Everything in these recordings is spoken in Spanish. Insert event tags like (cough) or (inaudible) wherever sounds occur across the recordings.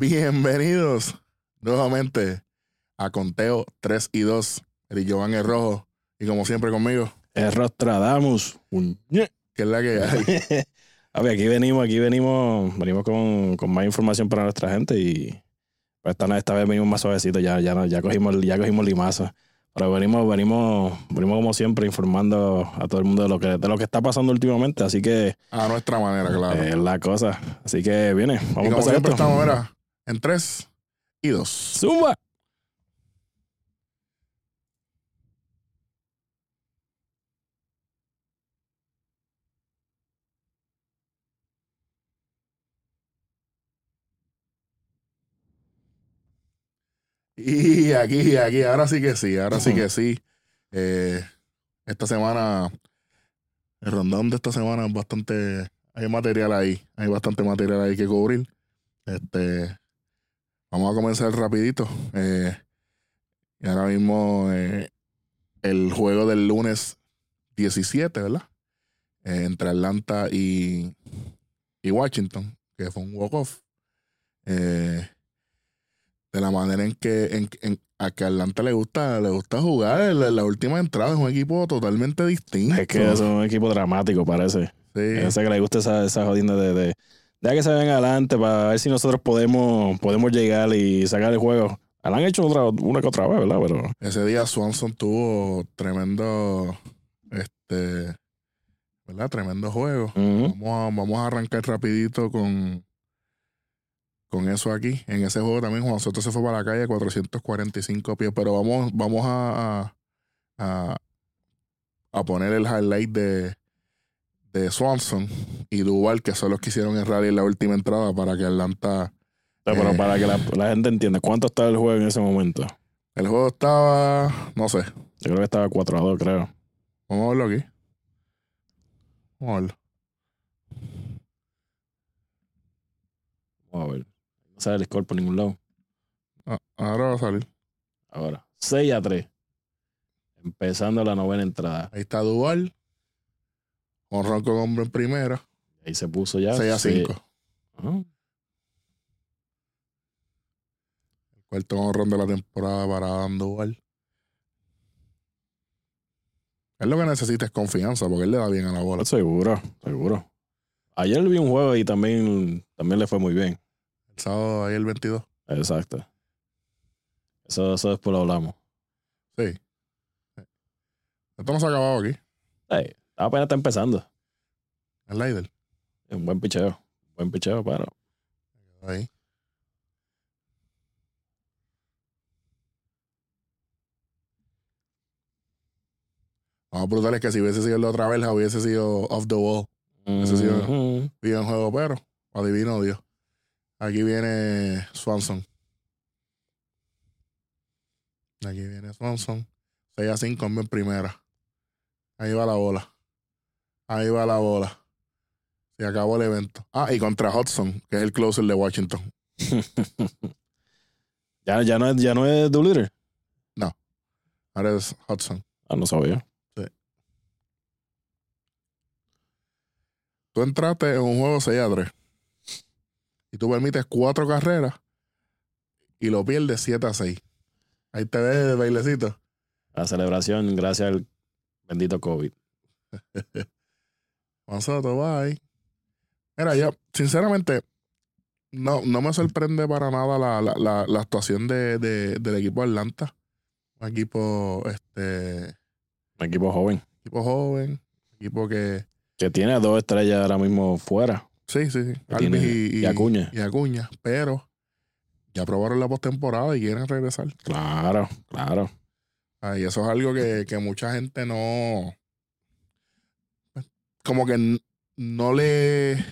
Bienvenidos nuevamente a Conteo 3 y 2. El Giovanni el Rojo. Y como siempre conmigo, El Rostradamus. Que es la que hay. (laughs) A ver, aquí venimos, aquí venimos, venimos con, con más información para nuestra gente y pues esta, esta vez venimos más suavecito, ya, ya, no- ya cogimos, ya cogimos limazo. Pero venimos, venimos, venimos como siempre informando a todo el mundo de lo que, de lo que está pasando últimamente, así que A nuestra manera, claro. es la cosa. Así que viene, y vamos a como siempre esto. estamos, mira, en 3 y 2. ¡Zumba! Y aquí, aquí, ahora sí que sí, ahora sí que sí. Eh, esta semana, el rondón de esta semana es bastante, hay material ahí, hay bastante material ahí que cubrir. Este, vamos a comenzar rapidito. Eh, y ahora mismo eh, el juego del lunes 17, ¿verdad? Eh, entre Atlanta y, y Washington, que fue un walk-off. Eh, de la manera en que, en, en- a que Atlanta le gusta, le gusta jugar. La, la última entrada es un equipo totalmente distinto. Es que es un equipo dramático, parece. Sí. Ese que le gusta esa, esa jodienda de, de, de que se ven adelante para ver si nosotros podemos, podemos llegar y sacar el juego. La han hecho otra, una que otra vez, ¿verdad? Pero Ese día Swanson tuvo tremendo, este, ¿verdad? Tremendo juego. Vamos a, vamos a arrancar rapidito con, con eso aquí. En ese juego también Juan Soto se fue para la calle 445 pies, pero vamos, vamos a- a poner el highlight de, de Swanson y Duval, que son los que hicieron el rally en la última entrada para que Atlanta... pero Eh. para que la, la gente entienda, ¿cuánto estaba el juego en ese momento? El juego estaba, no sé, Yo creo que estaba 4 a 2, creo. vamos a verlo aquí. Vamos a verlo. Vamos a ver. No sale el score por ningún lado. Ah, ahora va a salir. Ahora, 6 a 3. Empezando la novena entrada. Ahí está Duval. Con Ronco hombre en primera. Ahí se puso ya. 6 a se- 5. Ajá. Cuarto honrón de la temporada para Dan Duval. Él lo que necesita es confianza porque él le da bien a la bola. Seguro, seguro. Ayer vi un juego y también, también le fue muy bien. El sábado ahí el 22. Exacto. Eso, eso después lo hablamos. Sí. Esto no se ha acabado aquí. Ey, apenas está empezando. El Leider. Un buen picheo. Buen picheo, pero. Ahí. Vamos brutal es que si hubiese sido el de otra vez, hubiese sido off the wall. Sí, Ujú. Bien juego, pero adivino Dios. Aquí viene Swanson. Aquí viene Swanson. 6 a 5 en primera. Ahí va la bola. Ahí va la bola. Se acabó el evento. Ah, y contra Hudson, que es el closer de Washington. (laughs) ya, ya, no es, ya no es Doolittle. Ahora es Hudson. Ah, no sabía. Tú entraste en un juego 6 a 3. Y tú permites cuatro carreras y lo pierdes 7 a 6. Ahí te ves el bailecito. La celebración, gracias al bendito COVID. (laughs) Juan Soto, bye. Mira, yo, sinceramente, no, no me sorprende para nada la, la, la, la actuación de, de- del equipo Atlanta. Un equipo, este, Un equipo joven. equipo joven, equipo que. Que tiene a dos estrellas ahora mismo fuera. Sí, sí, sí. Alvis y, y Acuña. Y Acuña. Pero ya probaron la postemporada y quieren regresar. Claro, claro. Ah, y eso es algo que, que mucha gente no. Como que no le.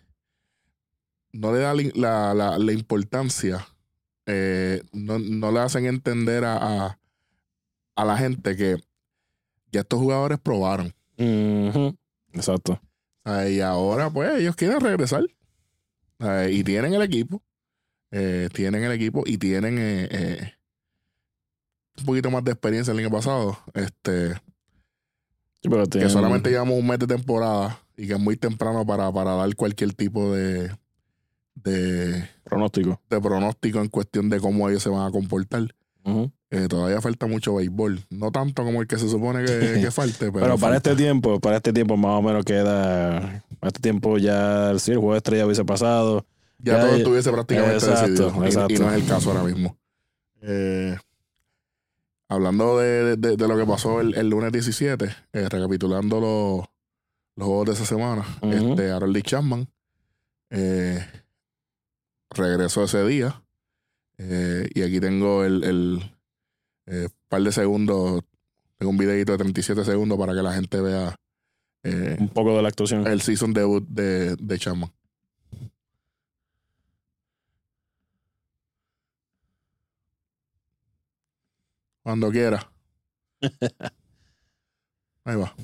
No le da la, la, la importancia. eh, no, no le hacen entender a, a, a la gente que ya estos jugadores probaron. Exacto. Y ahora, pues, ellos quieren regresar. Y tienen el equipo. eh, tienen el equipo y tienen eh, eh, un poquito más de experiencia el año pasado. Este. Sí, pero que solamente llevamos un mes de temporada y que es muy temprano para, para dar cualquier tipo de, de, Pronóstico. de pronóstico en cuestión de cómo ellos se van a comportar. Eh, todavía falta mucho béisbol. No tanto como el que se supone que, (laughs) que falte, pero, Pero para falta. este tiempo, para este tiempo más o menos queda. Para este tiempo ya sí, el juego de estrella hubiese pasado. ya, ya- todo estuviese prácticamente Exacto, decidido. Y- no es el caso ahora mismo. Eh, hablando de, de- de lo que pasó el, el lunes 17, eh, recapitulando los, los juegos de esa semana, Ujú. este Harold Chapman eh, regresó ese día. Eh, y aquí tengo el, el eh, par de segundos, tengo un videito de 37 segundos para que la gente vea Un poco de la actuación. el season debut de, de Chapman. Cuando quiera. (laughs) Ahí va.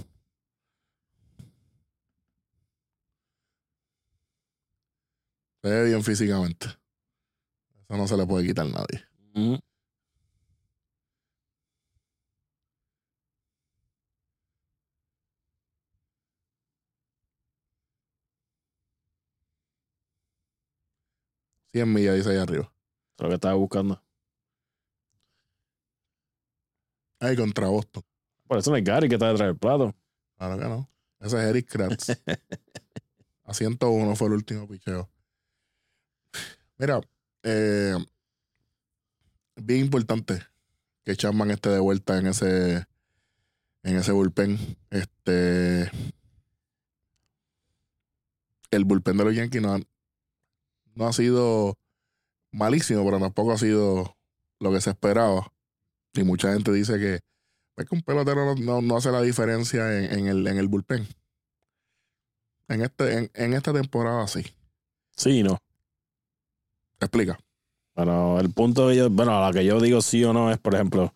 Se ve bien físicamente. Eso no se le puede quitar a nadie. Ujú. Cien millas dice ahí arriba. Es lo que estaba buscando. Ahí contra Boston. Por eso no es Gary que está detrás del plato. Claro que no. Ese es Eric Kratz. (laughs) A 101 fue el último picheo. Mira, eh, bien importante que Chapman esté de vuelta en ese en ese bullpen. Este el bullpen de los Yankees no ha sido malísimo, pero tampoco ha sido lo que se esperaba. Y mucha gente dice que, es que un pelotero no, no- no hace la diferencia en, en el, en el bullpen. En, este, en, en esta temporada sí. Sí, no. Explica. Bueno, el punto de yo, bueno, a lo que yo digo sí o no es, por ejemplo,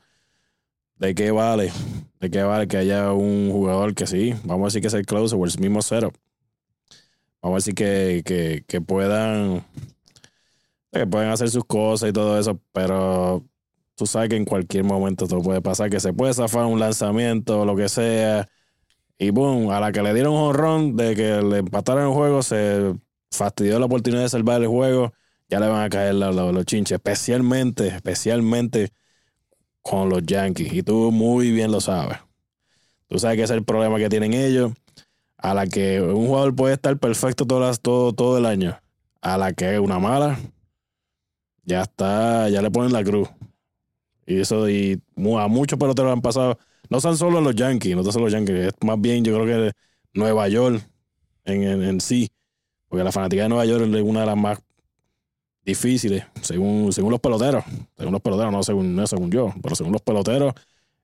¿de qué vale? ¿De qué vale que haya un jugador que sí? Vamos a decir que es el closer o el mismo setup. Vamos a decir que, que, que puedan que pueden hacer sus cosas y todo eso, pero tú sabes que en cualquier momento todo puede pasar, que se puede zafar un lanzamiento o lo que sea, y boom, a la que le dieron un honrón de que le empataron el juego, se fastidió la oportunidad de salvar el juego, ya le van a caer los, los- chinches, especialmente, especialmente con los Yankees, y tú muy bien lo sabes. Tú sabes que ese es el problema que tienen ellos, a la que un jugador puede estar perfecto todo, las- todo, todo el año, a la que una mala, ya está, ya le ponen la cruz. Y eso, y a muchos peloteros han pasado, no son solo los Yankees, no son solo los Yankees, es más bien yo creo que Nueva York en, en, en sí, porque la fanática de Nueva York es una de las más difíciles, según, según los peloteros, según los peloteros, no según, no según yo, pero según los peloteros,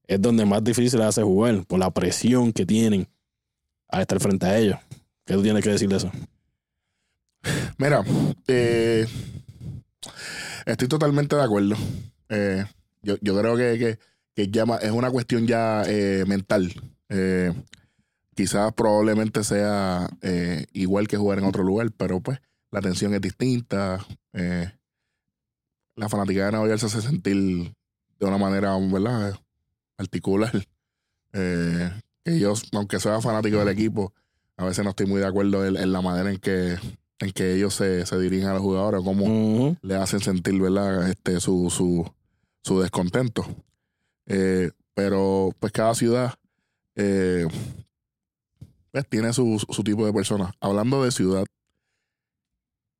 es donde más difícil hace jugar, por la presión que tienen al estar frente a ellos. ¿Qué tú tienes que decir de eso? Mira, eh, estoy totalmente de acuerdo. Eh, yo, yo creo que, que, que ya es una cuestión ya eh, mental. Eh, quizás probablemente sea eh, igual que jugar en otro lugar, pero pues la tensión es distinta. Eh, la fanática de Nueva York se hace sentir de una manera, ¿verdad? Particular. Eh, que yo, aunque sea fanático del equipo, a veces no estoy muy de acuerdo en, en la manera en que, en que ellos se, se dirigen a los jugadores, cómo le hacen sentir, ¿verdad? Este, su, su, su descontento. Eh, pero pues cada ciudad eh, pues, tiene su, su tipo de personas. Hablando de ciudad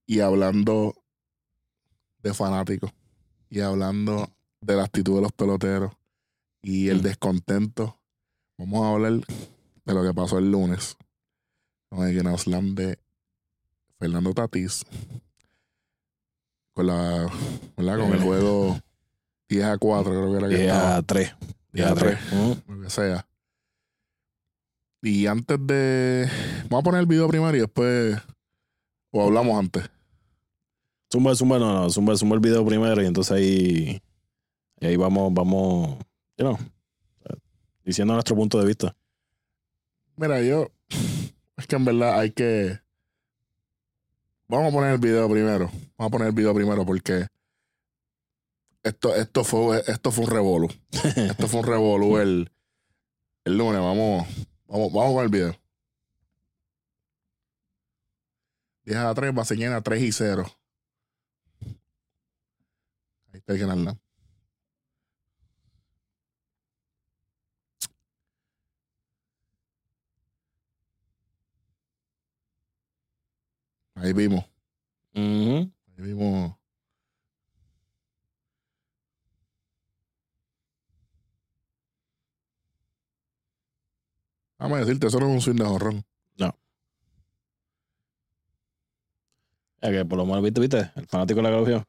y hablando de fanáticos y hablando de la actitud de los peloteros y el Mm. descontento, vamos a hablar de lo que pasó el lunes con el Grand de Fernando Tatís con la ¿verdad? con el juego 10 a 4 creo que era que 10 estaba. a 3. 10 a 3 lo que sea. Y antes de vamos a poner el video primero y después o hablamos antes. Zumba, zumba, no, no, zumba, zumba el video primero y entonces ahí, y ahí vamos, vamos, you know, diciendo nuestro punto de vista. mira yo es que en verdad hay que vamos a poner el video primero vamos a poner el video primero porque esto esto fue esto fue un revolú (laughs) esto fue un revolú el el lunes vamos vamos vamos con el video 10 a 3 base llena 3 y 0 hay que ganarla. Ahí vimos. Ujú. Ahí vimos. Vamos a decirte, eso no es un swing de jorrón. Es que por lo menos, ¿viste, viste? El fanático la cogió.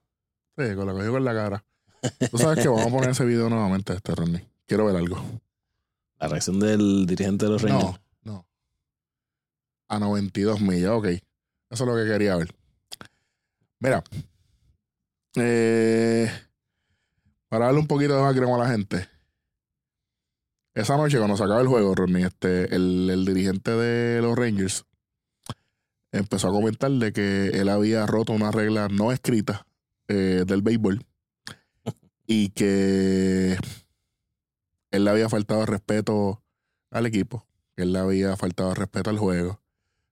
Sí, con la cogió con la cara. Tú sabes que vamos a poner ese video nuevamente, este Ronnie. Quiero ver algo. La reacción del dirigente de los Rangers. No, no. A 92 millas, ok. Eso es lo que quería ver. Mira. eh, para darle un poquito de más crema a la gente. Esa noche, cuando se acaba el juego, Ronnie, este, el, el dirigente de los Rangers empezó a comentar de que él había roto una regla no escrita eh, del béisbol y que él le había faltado respeto al equipo, que él le había faltado respeto al juego,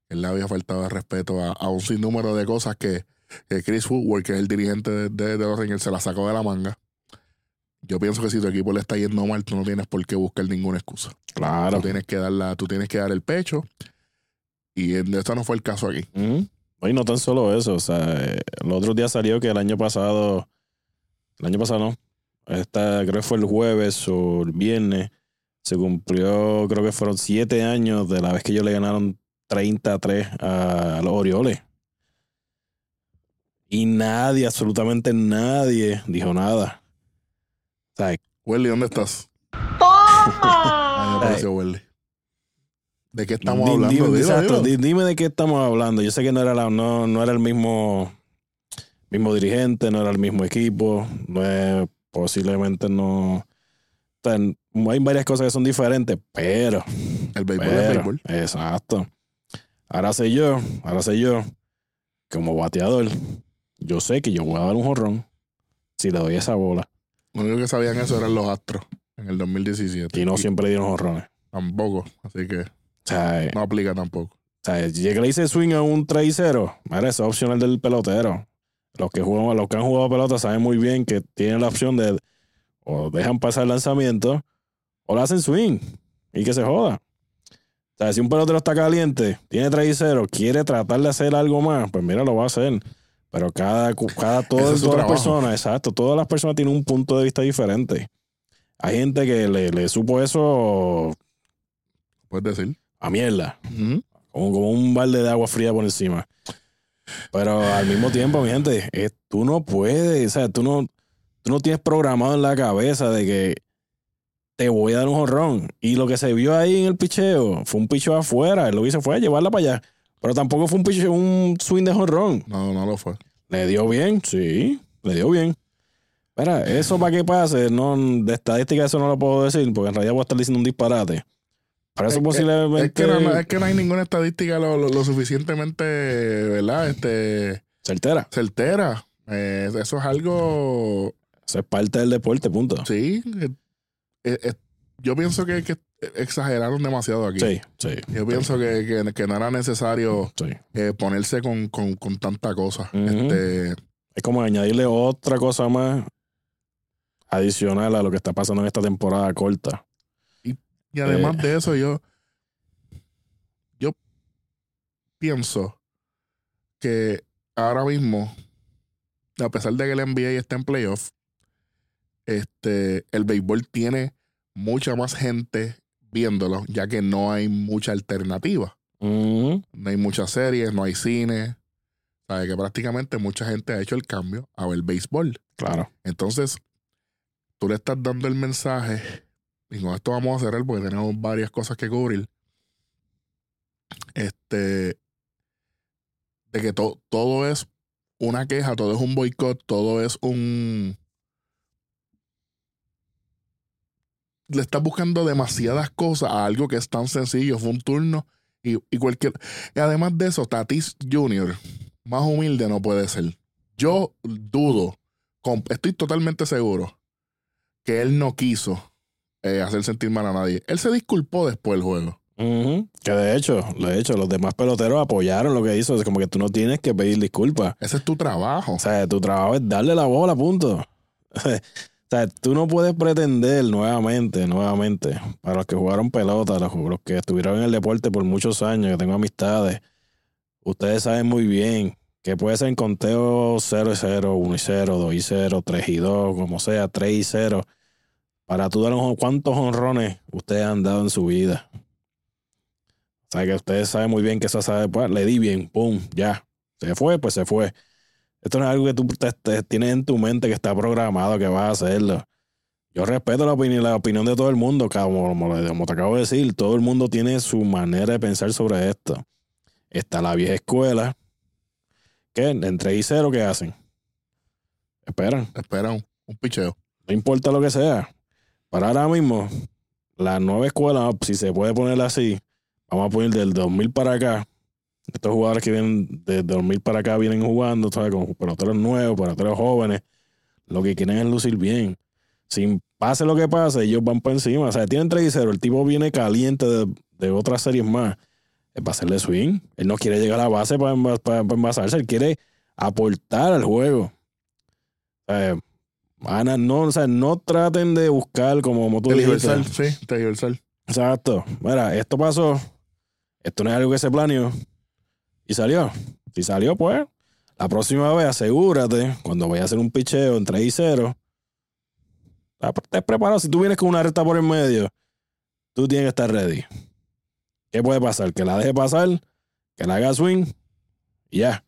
él le había faltado respeto a, a un sinnúmero de cosas que, que Chris Woodward, que es el dirigente de, de- de los Rangers, se la sacó de la manga. Yo pienso que si tu equipo le está yendo mal, tú no tienes por qué buscar ninguna excusa. Claro. Tú tienes que dar la, tú tienes que dar el pecho. Y esto no fue el caso aquí. Y no tan solo eso, o sea, eh, el otro día salió que el año pasado, el año pasado no, esta, creo que fue el jueves o el viernes, se cumplió, creo que fueron siete años de la vez que ellos le ganaron 30 a 3 a los Orioles. Y nadie, absolutamente nadie, dijo nada. Sea, Welly, ¿dónde estás? Ahí (laughs) me Welly. ¿De qué estamos hablando? Dime, Dilo, exacto, dilo. dime de qué estamos hablando. Yo sé que no era, la- no, no era el mismo, mismo dirigente, no era el mismo equipo, no es- posiblemente no. hay varias cosas que son diferentes, pero. El béisbol es pero béisbol. exacto. Ahora sé yo, ahora sé yo, como bateador, yo sé que yo voy a dar un jorrón si le doy esa bola. Lo único que sabían eso eran los Astros en el 2017. Y no siempre dieron jorrones. Tampoco. Así que O sea, eh, no aplica tampoco. O sea, llega le dice swing a un 3 0. Mira, eso es opcional del pelotero. Los que juegan, los que han jugado pelota saben muy bien que tienen la opción de o dejan pasar el lanzamiento o le hacen swing y que se joda. O sea, si un pelotero está caliente, tiene 3 0, quiere tratar de hacer algo más, pues mira, lo va a hacer. Pero cada, cada Ese todas, es las personas, exacto, todas las personas tienen un punto de vista diferente. Hay gente que le, le supo eso Puedes decir. a mierda Ujú. como, como un balde de agua fría por encima. Pero al mismo tiempo, mi gente, eh, tú no puedes, o sea, tú no, tú no tienes programado en la cabeza de que te voy a dar un jorrón. Y lo que se vio ahí en el picheo fue un picheo afuera. Él lo que hizo fue llevarla para allá. Pero tampoco fue un picheo, un swing de jorrón. No, no lo fue. Le dio bien, sí, le dio bien. Mira, eso para que pase, no, de estadística eso no lo puedo decir, porque en realidad voy a estar diciendo un disparate. Para eso Es que- posiblemente... Es que, no, no- es que no hay ninguna estadística lo, lo- lo suficientemente, ¿verdad? Este, Certera. certera. Eh, eso es algo, Eso es parte del deporte, punto. sí. eh, eh, eh, yo pienso que, que exageraron demasiado aquí. Sí, sí. Yo pienso que, que- que no era necesario Sí. eh, ponerse con, con, con tanta cosa. Este, Es como añadirle otra cosa más adicional a lo que está pasando en esta temporada corta. y además Eh. de eso, yo, yo pienso que ahora mismo, a pesar de que el NBA está en playoff, este, el béisbol tiene mucha más gente viéndolo, ya que no hay mucha alternativa. Ujú. No hay muchas series, no hay cine. Sabe que prácticamente mucha gente ha hecho el cambio a ver béisbol. Claro. Entonces, tú le estás dando el mensaje, y con esto vamos a cerrar porque tenemos varias cosas que cubrir. Este, de que to- todo es una queja, todo es un boicot, todo es un. Le estás buscando demasiadas cosas a algo que es tan sencillo, fue un turno y, y cualquier. Y además de eso, Tatis Jr., más humilde no puede ser. Yo dudo estoy totalmente seguro que él no quiso eh, hacer sentir mal a nadie. Él se disculpó después del juego. Que de hecho, de hecho, los demás peloteros apoyaron lo que hizo. Es como que tú no tienes que pedir disculpas. Ese es tu trabajo. O sea, tu trabajo es darle la bola, punto. (laughs) o sea, tú no puedes pretender nuevamente, nuevamente, para los que jugaron pelota, los, que estuvieron en el deporte por muchos años, que tengo amistades, ustedes saben muy bien que puede ser en conteo 0 y 0, 1 y 0, 2 y 0, 3 y 2, como sea, 3 y 0. Para tú dar cuántos honrones ustedes han dado en su vida. O sea, que ustedes saben muy bien que esa sabe, pues, le di bien, pum, ya. Se fue, pues se fue. Esto no es algo que tú te, te- tienes en tu mente que está programado que vas a hacerlo. Yo respeto la opinión, la opinión de todo el mundo, como, como, como te acabo de decir, todo el mundo tiene su manera de pensar sobre esto. Está la vieja escuela, que en 3 y 0, ¿qué hacen? Esperan, Espera un, un picheo. no importa lo que sea. Para ahora mismo, la nueva escuela, si se puede poner así, vamos a poner del 2000 para acá. Estos jugadores que vienen de 2000 para acá vienen jugando, ¿sabes? Con peloteros nuevos, peloteros jóvenes. Lo que quieren es lucir bien. Sin pase lo que pase, ellos van para encima. O sea, tienen 3 y 0. El tipo viene caliente de, de otras series más. Es para hacerle swing. Él no quiere llegar a la base para, para- para envasarse. Él quiere aportar al juego. Ana, no, o sea, no traten de buscar como, como tú. Universal, sí, universal. Exacto. Mira, esto pasó. Esto no es algo que se planeó. Y salió. Si salió, pues, la próxima vez asegúrate, cuando vayas a hacer un picheo en 3 y 0, estés preparado. Si tú vienes con una recta por el medio, tú tienes que estar ready. ¿Qué puede pasar? Que la deje pasar, que la haga swing y ya.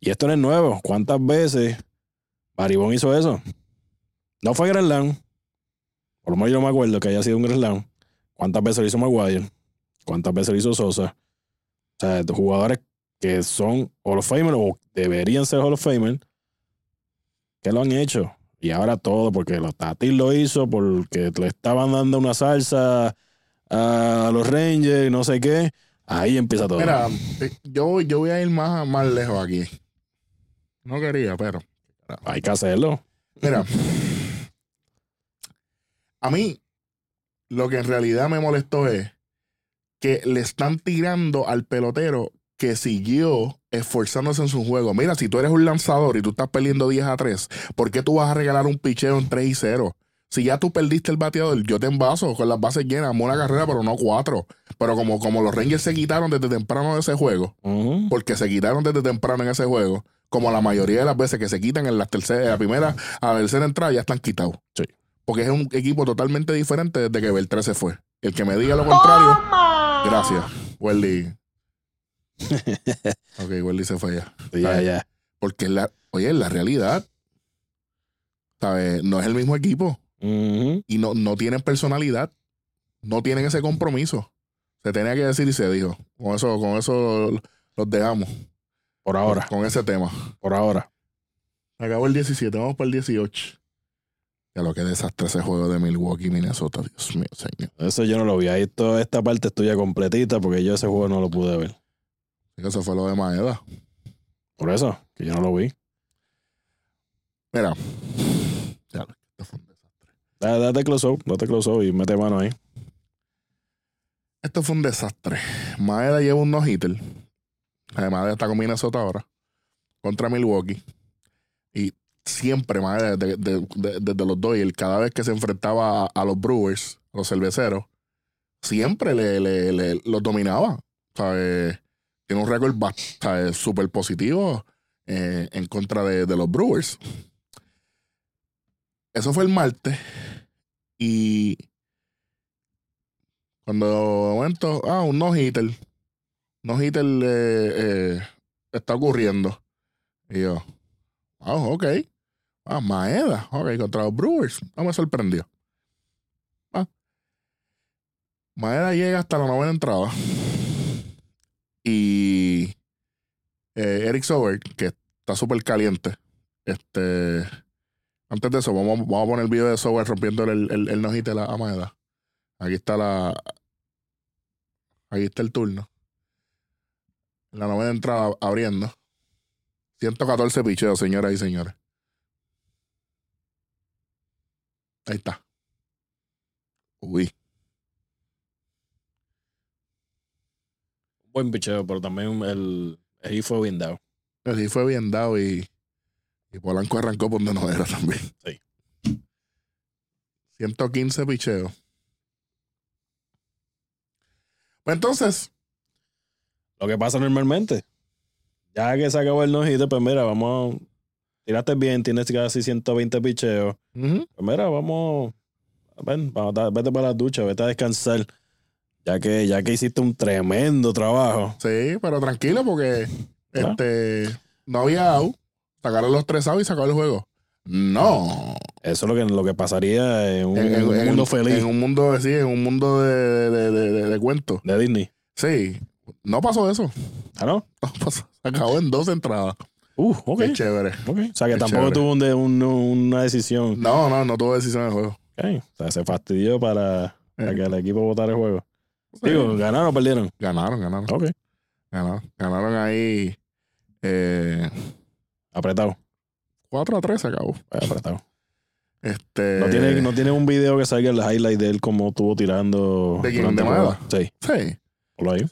Y esto no es nuevo. ¿Cuántas veces Baribón hizo eso? No fue Grand Slam. Por lo menos yo me acuerdo que haya sido un Grand Slam. ¿Cuántas veces lo hizo Maguire? ¿Cuántas veces lo hizo Sosa? O sea, jugadores que son Hall of Famer o deberían ser Hall of Famer, que lo han hecho. Y ahora todo, porque los Tatis lo hizo, porque le estaban dando una salsa a los Rangers y no sé qué. Ahí empieza todo. Mira, eh, yo, yo voy a ir más, más lejos aquí. No quería, pero. Hay que hacerlo. Mira, a mí lo que en realidad me molestó es que le están tirando al pelotero que siguió esforzándose en su juego. Mira, si tú eres un lanzador y tú estás perdiendo 10 a 3, ¿por qué tú vas a regalar un picheo en 3 y 0? Si ya tú perdiste el bateador, yo te envaso con las bases llenas, amo una carrera, pero no cuatro. Pero como, como los Rangers se quitaron desde temprano de ese juego, porque se quitaron desde temprano en ese juego, como la mayoría de las veces que se quitan en la tercera, la primera a la tercera entrada ya están quitados. Sí. Porque es un equipo totalmente diferente desde que Beltrán se fue. El que me diga lo contrario, gracias. Welly. Ok, Welly se fue ya. Ya, ya. Porque la, oye, la realidad, ¿sabes? No es el mismo equipo y no, no tienen personalidad. No tienen ese compromiso. Se tenía que decir y se dijo. Con eso, con eso los dejamos. Por ahora, Con ese tema. por ahora. Acabó el 17, vamos para el 18. Ya lo que desastre ese juego de Milwaukee, Minnesota, Dios mío, señor. Eso yo no lo vi. Ahí toda esta parte es tuya completita porque yo ese juego no lo pude ver. Eso fue lo de Maeda. Por eso, que yo no lo vi. Mira. Ya, esto fue un desastre. Date, date close up, date close up y mete mano ahí. Esto fue un desastre. Maeda lleva un no-hitter. Además, está con Minnesota ahora. Contra Milwaukee. Y siempre, Maeda, desde, de- de- desde los Doyle, cada vez que se enfrentaba a, a los Brewers, a los cerveceros, siempre le, le- le- los dominaba. ¿Sabes? Tiene un récord bast- ¿sabes? súper positivo eh, en contra de, los Brewers. Eso fue el martes. Y cuando momento, ah, un no-hitter. No-hitter eh, eh, está ocurriendo. Y yo, ah, ok. Ah, Maeda, ok, contra los Brewers. No me sorprendió. Ah. Maeda llega hasta la novena entrada. Y eh, Eric Sober, que está súper caliente. Este. Antes de eso, vamos, vamos a poner el video de Sober rompiendo el, el, el no-hitter a a Maeda. Aquí está la. Aquí está el turno. La novena entrada abriendo. 114 picheos, señoras y señores. Ahí está. Uy. Buen picheo, pero también el, el fue bien dado. Así fue bien dado y, y Polanco arrancó por donde no era también. Sí. 115 picheos. Pues entonces, Lo que pasa normalmente. Ya que se acabó el nojito, pues mira, vamos. Tiraste bien, tienes casi 120 picheos. ujú, Pues mira, vamos. Ven, vamos vete para la ducha, vete a descansar. Ya que, ya que hiciste un tremendo trabajo. sí, pero tranquilo porque Claro. este no había out. Sacaron los tres outs y sacaron el juego. No. Eso es lo que, lo que pasaría en un, En, en- un en- mundo feliz En un mundo, sí, en un mundo de, de, de, cuentos. de Disney. Sí. No pasó eso. Ah, ¿no? (laughs) No pasó. Se acabó en dos entradas. Uh, ok. Qué chévere. O sea que Qué tampoco chévere. tuvo un de- un- una decisión. No, no, no tuvo decisión en el juego. Ok. O sea, se fastidió para, para Eh. que el equipo votara el juego. Sí. Digo, (laughs) ¿ganaron o perdieron? Ganaron, ganaron. Ok. Ganaron, ganaron ahí eh, Apretado. 4 a 3 se acabó. Pues, apretado. Este, No tiene, no tiene un video que salga el highlight de él como estuvo tirando. ¿De quién? ¿De? Maeda? Sí, Sí. ponlo ahí.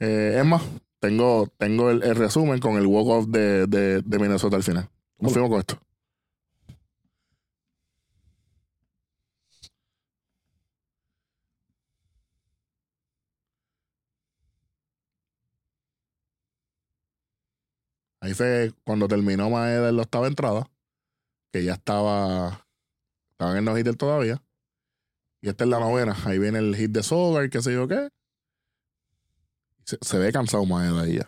Eh, es más, tengo, tengo el, el resumen con el walk-off de, de, de Minnesota al final. Nos fuimos con esto. Ahí fue cuando terminó Maeda en la octava entrada, que ya estaba, estaba en el no-hitter todavía. Y esta es la novena. Ahí viene el hit de Sogar, qué sé yo qué. Se, ve cansado Maeda ahí ya.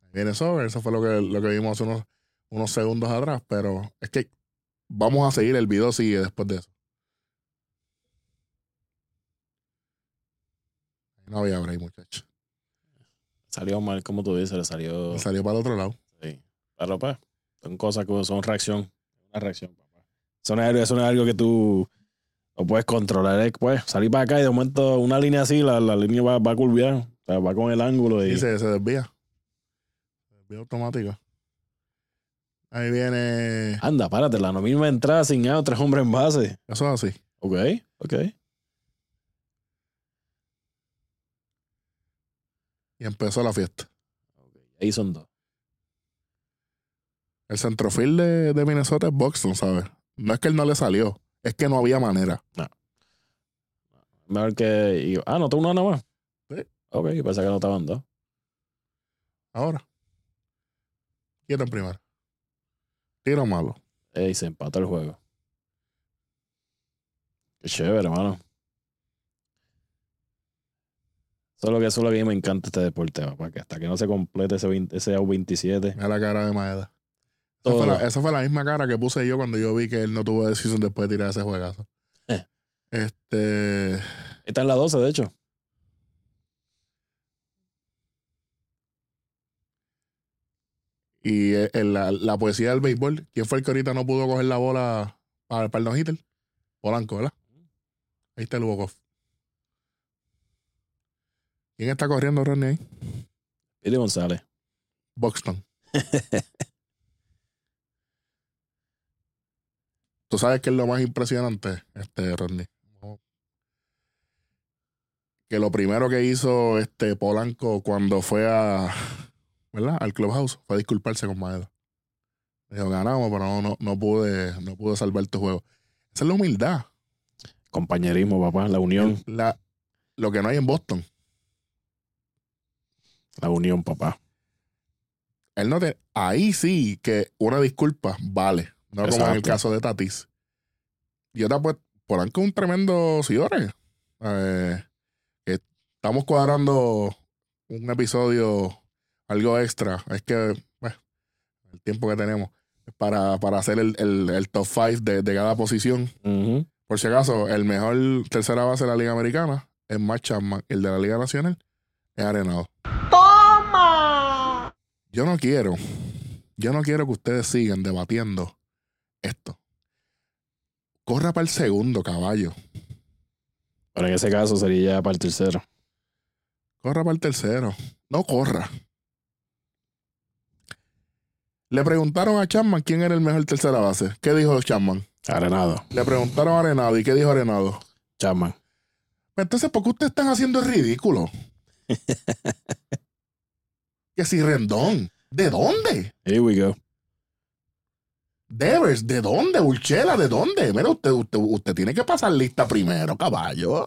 Ahí viene Sogar, eso fue lo que, lo que vimos hace unos, unos segundos atrás, pero es que vamos a seguir, el video sigue después de eso. No había break, muchacho. Salió mal, como tú dices, le salió. Salió para el otro lado. Sí. Pero pues, son cosas que son reacción. Una reacción, papá. Eso no es, eso no es algo que tú no puedes controlar. Es, pues, salir para acá y de momento una línea así, la, la línea va, va a curviar. O sea, va con el ángulo y. Y se, se desvía. Se desvía automático. Ahí viene. Anda, párate, la misma entrada sin out, tres hombres en base. Eso es así. Ok, ok. Y empezó la fiesta. Ahí son dos. El centrofield de, de Minnesota es Buxton, ¿sabes? No es que él no le salió, es que no había manera. Mejor que. y- ah, no, tú uno nada más. Sí. Ok, pensé que no estaban dos. Ahora. ¿Quién en primero? Tiro malo. Ey, se empató el juego. Qué chévere, hermano. Eso es lo que, eso es lo que a mí me encanta este deporte, papá, que hasta que no se complete ese, 20 ese out 27. Mira la cara de Maeda. Esa fue, la, esa fue la misma cara que puse yo cuando yo vi que él no tuvo decisión después de tirar ese juegazo. Eh. Este. Está en la 12, de hecho. Y eh, en la, la poesía del béisbol, ¿quién fue el que ahorita no pudo coger la bola para, para el no-hitter? Polanco, ¿verdad? Ahí está el walk-off. ¿Quién está corriendo, Ronnie, ahí? Pidi González. Buxton. (laughs) Tú sabes que es lo más impresionante, este Rodney. Que lo primero que hizo este Polanco cuando fue a ¿verdad? al clubhouse fue disculparse con Maeda. Dijo, ganamos, pero no, no, no pude, no pude salvar tu juego. Esa es la humildad. Compañerismo, papá. La unión. La, lo que no hay en Boston. La unión, papá. Él no te, ahí sí que una disculpa vale. No como en el caso de Tatis. Y otra, pues, Polanco es un tremendo señores. Eh, que estamos cuadrando un episodio algo extra. Es que, bueno, el tiempo que tenemos para, para hacer el, el- el top 5 de, de cada posición. Por si acaso, el mejor tercera base de la Liga Americana es Matt Chapman. El de la Liga Nacional es Arenado. ¡Toma! Yo no quiero, yo no quiero que ustedes sigan debatiendo esto. Corra para el segundo, caballo. Pero en ese caso sería ya para el tercero. Corra para el tercero. No corra. Le preguntaron a Chapman quién era el mejor tercera base. ¿Qué dijo Chapman? Arenado. Le preguntaron a Arenado. ¿Y qué dijo Arenado? Chapman. Pues Entonces, ¿por qué ustedes están haciendo el ridículo? (laughs) que si Rendón. ¿De dónde? Here we go. Devers, ¿de dónde? Urchela, ¿de dónde? Mira, usted, usted, usted tiene que pasar lista primero, caballo.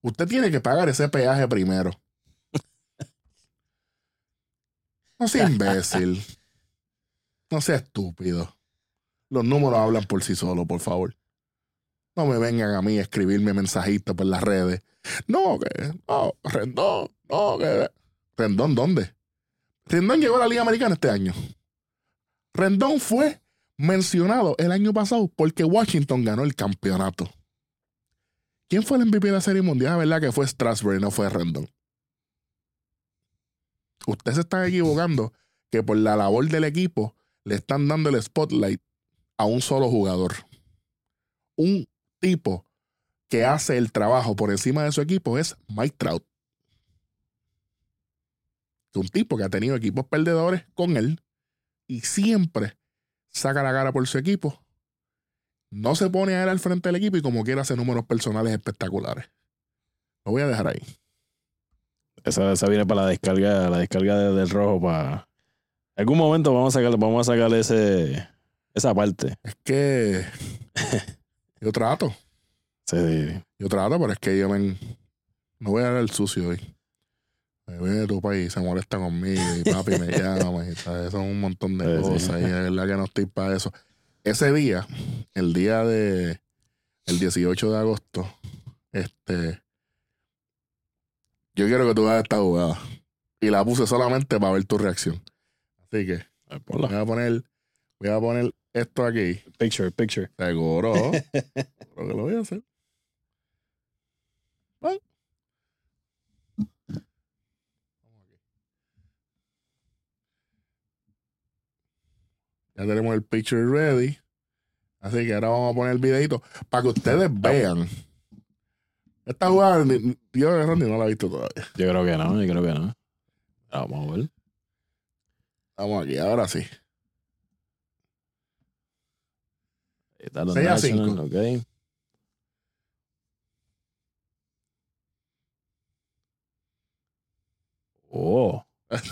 Usted tiene que pagar ese peaje primero. No sea imbécil. No sea estúpido. Los números hablan por sí solos, por favor. No me vengan a mí a escribirme mensajitos por las redes. No, que, no, Rendón, no, que. Rendón, ¿dónde? Rendón llegó a la Liga Americana este año. Rendón fue mencionado el año pasado porque Washington ganó el campeonato. ¿Quién fue el MVP de la Serie Mundial? La verdad que fue Strasburg, no fue Rendón. Ustedes se están equivocando que por la labor del equipo le están dando el spotlight a un solo jugador. Un tipo que hace el trabajo por encima de su equipo es Mike Trout. Un tipo que ha tenido equipos perdedores con él y siempre saca la cara por su equipo. No se pone a él al frente del equipo y como quiera hace números personales espectaculares. Lo voy a dejar ahí. Esa, esa viene para la descarga, la descarga de- del rojo para. En algún momento vamos a sacarle, vamos a sacarle ese, esa parte. Es que (laughs) yo trato, Sí, yo trato, pero es que yo me, no voy a dar el sucio hoy. Me viene de tu país, se molesta conmigo y papi me (laughs) llama y ¿sabes? son un montón de Sí, sí. cosas y es verdad que no estoy para eso. Ese día, el día de el 18 de agosto, este yo quiero que tú veas esta jugada y la puse solamente para ver tu reacción. Así que voy a poner voy a poner esto aquí. Picture, picture. Seguro. (laughs) Seguro que lo voy a hacer. Ah. Ya tenemos el picture ready. Así que ahora vamos a poner el videito para que ustedes vean. Esta jugada, yo de Randy no la he visto todavía. Yo creo que no, yo creo que no. Vamos a ver. Vamos aquí, ahora sí. Está los Seis a Nationals, cinco. ok. Oh. (laughs)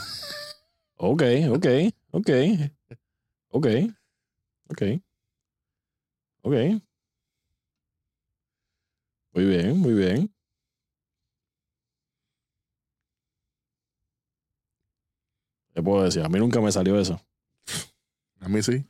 Ok, ok, ok. Ok. Ok. Ok. Muy bien, muy bien. ¿Qué puedo decir? A mí nunca me salió eso. A mí sí.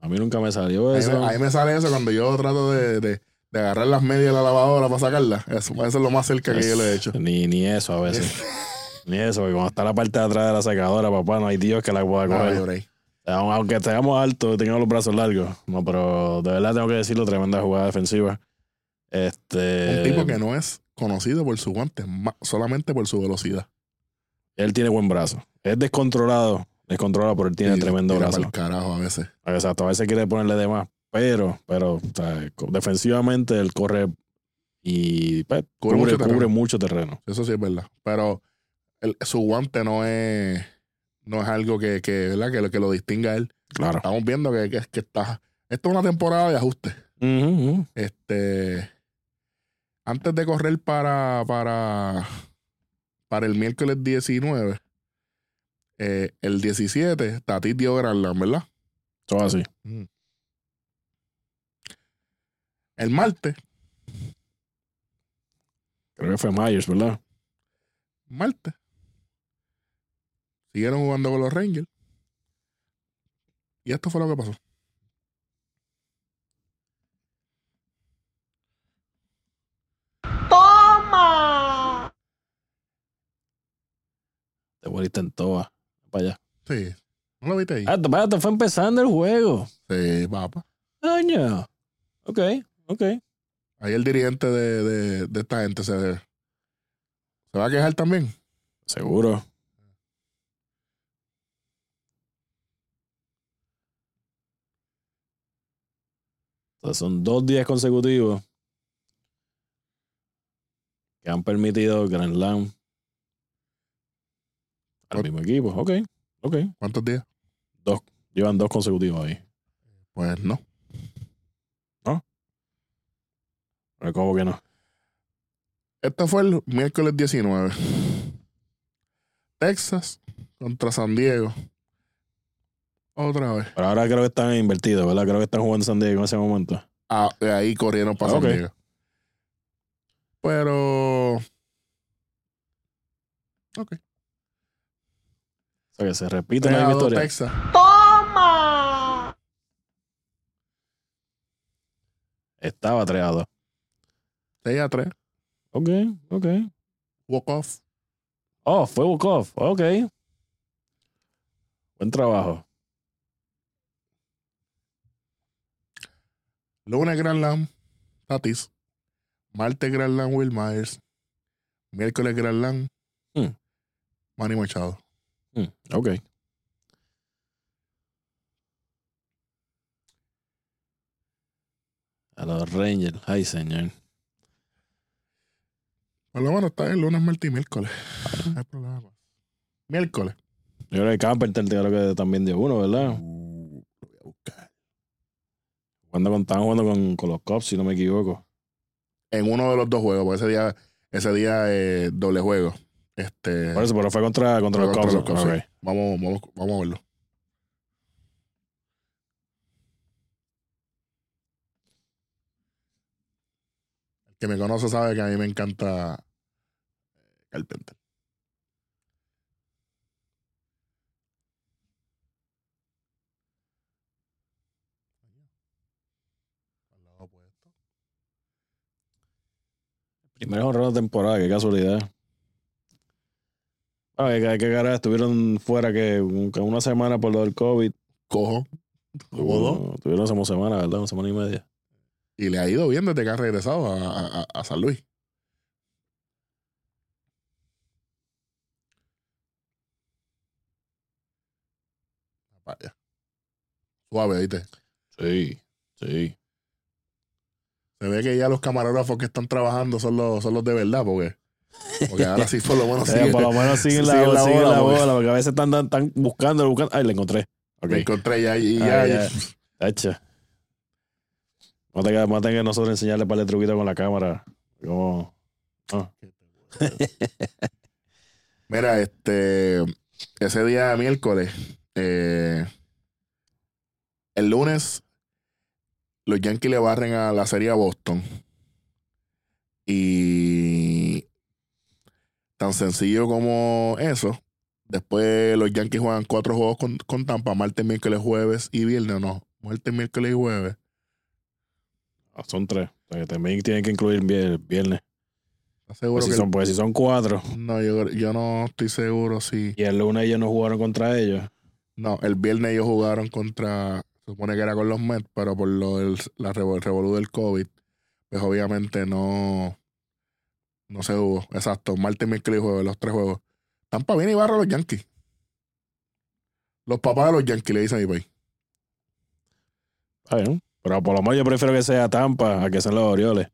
A mí nunca me salió A mí, eso. a mí me sale eso cuando yo trato de, de- de agarrar las medias de la lavadora para sacarlas. Eso, eso es lo más cerca que yo le he hecho. Ni, ni eso a veces. (laughs) ni eso, porque cuando está la parte de atrás de la secadora, papá, no hay Dios que la pueda No, coger. Aun- Aunque estemos altos, tengamos los brazos largos. No, pero de verdad tengo que decirlo, tremenda jugada defensiva. Este. Un tipo que no es conocido por su guante, solamente por su velocidad. Él tiene buen brazo. Es descontrolado. Descontrolado, pero él tiene Y tremendo brazo. carajo a veces. Exacto, a veces quiere ponerle de más. Pero, pero, o sea, co- defensivamente él corre y pues, Cubre cubre, mucho cubre terreno. mucho terreno. Eso sí es verdad. Pero el- su guante no es, no es algo que, que, ¿verdad? que, lo, que lo distinga a él. Claro. Estamos viendo que, que, que está. Esto es una temporada de ajuste. Este. Antes de correr para, para, para el miércoles 19, eh, el 17, Tatis dio Grand Slam, ¿verdad? Todo así. El martes, Creo que fue Myers, ¿verdad? martes, siguieron jugando con los Rangers. Y esto fue lo que pasó. ¡Toma! Te volviste en toa. Para allá. Sí. ¿No lo viste ahí? Ah, te- fue empezando el juego. Sí, papá. Año. Ok, ok. Ahí el dirigente de, de, de esta gente se, se va a quejar también. Seguro. Entonces, son dos días consecutivos que han permitido Grand Slam al mismo equipo. Ok, ok. ¿Cuántos días? Llevan dos consecutivos ahí. Pues no. Pero ¿Cómo que no? Este fue el miércoles 19. Texas contra San Diego. Otra vez. Pero ahora creo que están invertidos, ¿verdad? Creo que están jugando San Diego en ese momento. Ah, de ahí corrieron para Ah, San ok. Diego. Pero. Ok. O sea que se repite la 3 a misma 2 historia. Texas. Toma. Estaba 3 a 2. 6 a 3. Ok, ok. Walk off. Oh, fue walk-off. Ok. Buen trabajo. Lunes Grand Slam. Tatis. Martes Grand Slam. Will Myers. Miércoles Grand Slam. Hmm. Manny Machado. Mm, ok. A los Rangers. Ay, señor. Por lo menos está el lunes, martes y miércoles. No hay problema. Miércoles. Yo creo que Carpenter creo que también dio uno, ¿verdad? Uh, lo voy a buscar. Cuando estaban jugando con, con los Cubs, si no me equivoco. En uno de los dos juegos, porque ese día, ese día eh, doble juego. Este, Por eso, pero fue contra, contra Fue los contra Cubs. los sí. vamos, vamos, vamos a verlo. El que me conoce sabe que a mí me encanta eh, Carpenter. Primer jornada de temporada, qué casualidad. Que, que, que caray, estuvieron fuera que, un- que una semana por lo del COVID. Cojo. Como dos. Uh, Tuvieron como semana, ¿verdad? Una semana y media. Y le ha ido bien desde que ha regresado a- a San Luis. Vaya. Suave, ¿viste? Sí, sí. Se ve que ya los camarógrafos que están trabajando son los, son los de verdad, porque, porque ahora sí por lo menos (laughs) Eh, sigue- por lo menos siguen la, siguen la siguen bola, la porque- bola, porque a veces están, están buscando, buscando. Ay, la encontré. Ok. me encontré ya y Ah, ya, ya. Tacha. Vamos a tener que- nosotros enseñarle para el truquito con la cámara. Como, (laughs) Mira, este, ese día miércoles, eh, el lunes, los Yankees le barren a la serie a Boston. Y tan sencillo como eso, después los Yankees juegan cuatro juegos con, con Tampa, martes, miércoles, jueves y viernes, no, martes, miércoles y jueves. ah, son tres. O sea, que también tienen que incluir vier- viernes. ¿Estás seguro Pues si, son, pues si son cuatro No, yo, yo no estoy seguro si... y el lunes ellos no jugaron contra ellos. No, el viernes ellos jugaron contra, se supone que era con los Mets, pero por lo del la revo- el revolú del COVID, pues obviamente no, no se jugó. Exacto, martes, miércoles y jueves, los tres juegos. Tampa viene y barra a los Yankees. Los papás de los Yankees le dicen a mi país. Está bien. Pero por lo menos yo prefiero que sea Tampa a que sean los Orioles.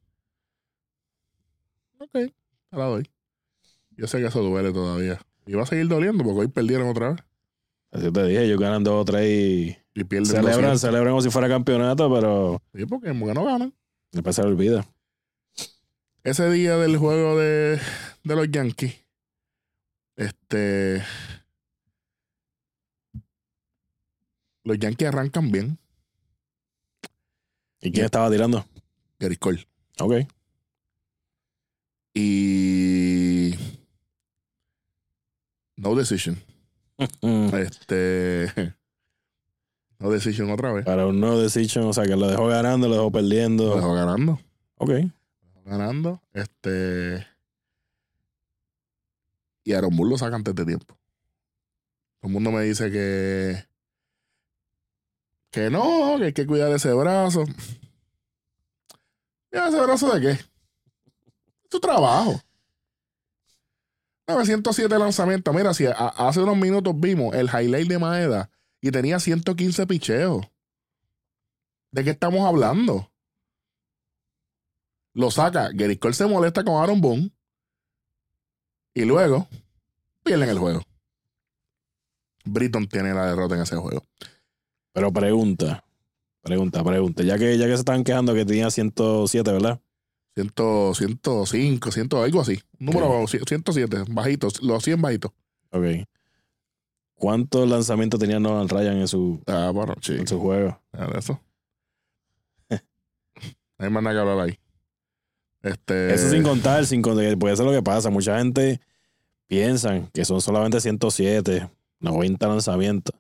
Ok, te la doy. Yo sé que eso duele todavía. Y va a seguir doliendo porque hoy perdieron otra vez. Así te dije, ellos ganan dos o tres y Y pierden celebran, 200. celebran como si fuera campeonato, pero Sí, porque, no ganan. después se le olvida. ese día del juego de, de los Yankees, este. Los Yankees arrancan bien. ¿Y quién estaba tirando? Gary Cole. Ok. Y. No decision. (laughs) Este. No decision otra vez. Para un no decision, o sea, que lo dejó ganando, lo dejó Lo perdiendo. dejó ganando. Ok. Lo dejó ganando. Este. Y Aaron Bull lo saca antes de tiempo. Todo el mundo me dice que. Que no, que hay que cuidar ese brazo. ¿Y ese brazo de qué? Es tu trabajo. 907 lanzamientos. Mira, si hace unos minutos vimos el highlight de Maeda y tenía 115 picheos. ¿De qué estamos hablando? Lo saca. Gary se molesta con Aaron Boone. Y luego pierden el juego. Britton tiene la derrota en ese juego. Pero pregunta, pregunta, pregunta. Ya que, ya que se estaban quejando que tenía 107, ¿verdad? 100, 105, 100, algo así. Número 107, bajitos, los 100 bajitos. Ok. ¿Cuántos lanzamientos tenía Nolan Ryan en su, Ah, bueno, sí. en su juego? De eso. No (laughs) hay más nada que hablar ahí. Este. Eso sin contar, sin contar, eso es lo que pasa. Mucha gente piensan que son solamente 107, 90 lanzamientos.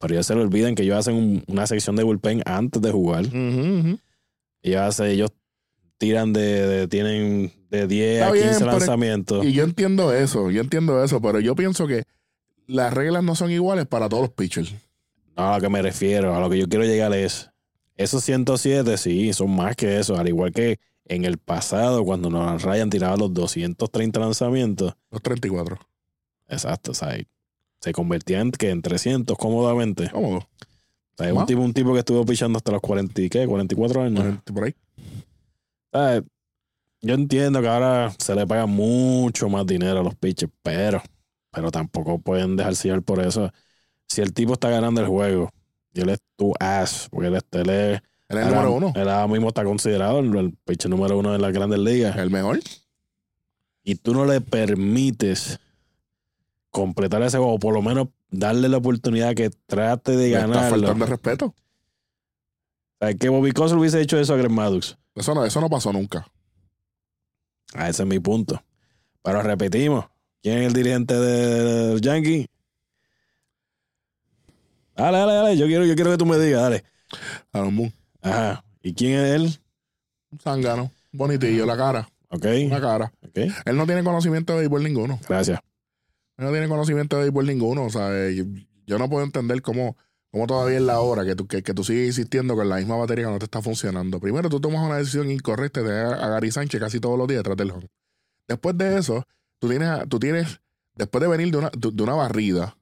Pero ya se le olvidan que ellos hacen un- una sección de bullpen antes de jugar. Ujú, ujú. Ellos, hacen- ellos tiran de, de- tienen de 10 Está a 15 bien, pero- lanzamientos. Y yo entiendo eso, yo entiendo eso, pero yo pienso que las reglas no son iguales para todos los pitchers. No, a lo que me refiero, a lo que yo quiero llegar es, esos 107 sí, son más que eso, al igual que en el pasado, cuando Nolan Ryan tiraba los 230 lanzamientos, Los 34. exacto, o sea, se convertía en, que en 300 cómodamente. Cómodo. O sea, un tipo, un tipo que estuvo pichando hasta los 40, y ¿qué? 44 años. Por ahí. Yo entiendo que ahora se le paga mucho más dinero a los pitchers, pero, pero tampoco pueden dejarse llevar por eso. Si el tipo está ganando el juego y él es tu ass, porque él, es- él el ahora- número uno. Él ahora mismo está considerado el, el pitcher número uno de las grandes ligas. El mejor. Y tú no le permites completar ese juego, o por lo menos darle la oportunidad que trate de Le está faltando respeto. O sea, que Bobby Cosell hubiese hecho eso a Greg Maddux. Eso no, eso no pasó nunca. Ah, ese es mi punto. Pero repetimos. ¿Quién es el dirigente de los Yankees? Dale, dale, dale. Yo quiero, yo quiero que tú me digas, dale. Aaron Boone. Ajá. ¿Y quién es él? Un zángano. Bonitillo, la cara. Ok. Una cara. Ok. Él no tiene conocimiento de béisbol ninguno. Gracias. Él no tiene conocimiento de béisbol ninguno. O sea, eh, yo, yo no puedo entender cómo, cómo todavía es la hora que tú, que, que tú sigues insistiendo con la misma batería que no te está funcionando. Primero, tú tomas una decisión incorrecta de a Gary Sánchez casi todos los días detrás home. Después de eso, tú tienes, tú tienes después de venir de una, de una barrida,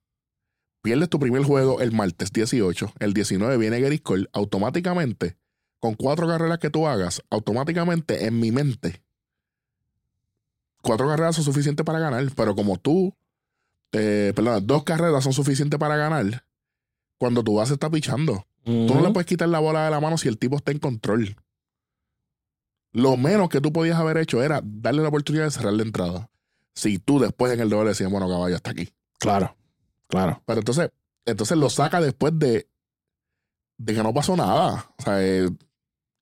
pierdes tu primer juego el martes 18, el 19 viene Gary Cole, automáticamente, con cuatro carreras que tú hagas, automáticamente en mi mente, cuatro carreras son suficientes para ganar, pero como tú, eh, perdón, dos carreras son suficientes para ganar, cuando tu base está pichando. Tú no le puedes quitar la bola de la mano si el tipo está en control. Lo menos que tú podías haber hecho era darle la oportunidad de cerrar la entrada. Si tú después en el doble decías, bueno, caballo, hasta aquí. Claro. Claro. Pero entonces, entonces lo saca después de, de que no pasó nada. O sea, eh,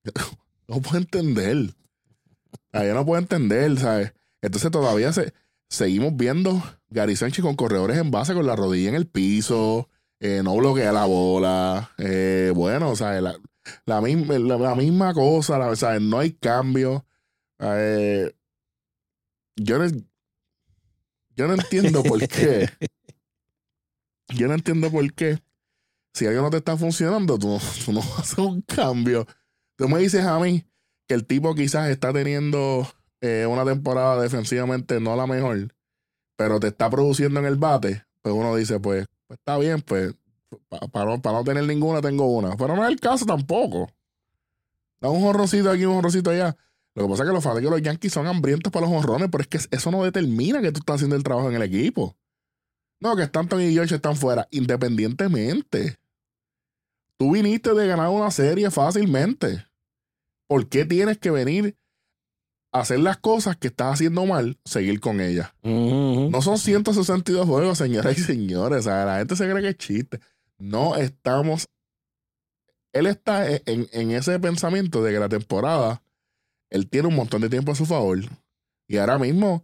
(laughs) no puedo entender. O sea, yo no puedo entender, ¿sabes? Entonces todavía se, seguimos viendo Gary Sánchez con corredores en base con la rodilla en el piso, eh, no bloquea la bola. eh, bueno, o sea, la, la, misma, la, la misma cosa, la- sea, no hay cambio. Eh, yo no, yo no entiendo por qué. (laughs) Yo no entiendo por qué. Si algo no te está funcionando, tú, tú no haces un cambio. Tú me dices a mí que el tipo quizás está teniendo eh, una temporada defensivamente no la mejor, pero te está produciendo en el bate. Pues uno dice, pues, pues está bien, pues pa- para para no tener ninguna tengo una. Pero no es el caso tampoco. Da un jorrocito aquí, un jorrocito allá. Lo que pasa es que los fanáticos de los Yankees son hambrientos para los honrones, pero es que eso no determina que tú estás haciendo el trabajo en el equipo. No, que Stanton y George están fuera, independientemente. Tú viniste de ganar una serie fácilmente. ¿Por qué tienes que venir hacer las cosas que estás haciendo mal, seguir con ellas? Ujú. No son 162 juegos, señoras y señores. O sea, la gente se cree que es chiste. No estamos. Él está en, en- en ese pensamiento de que la temporada, él tiene un montón de tiempo a su favor. Y ahora mismo,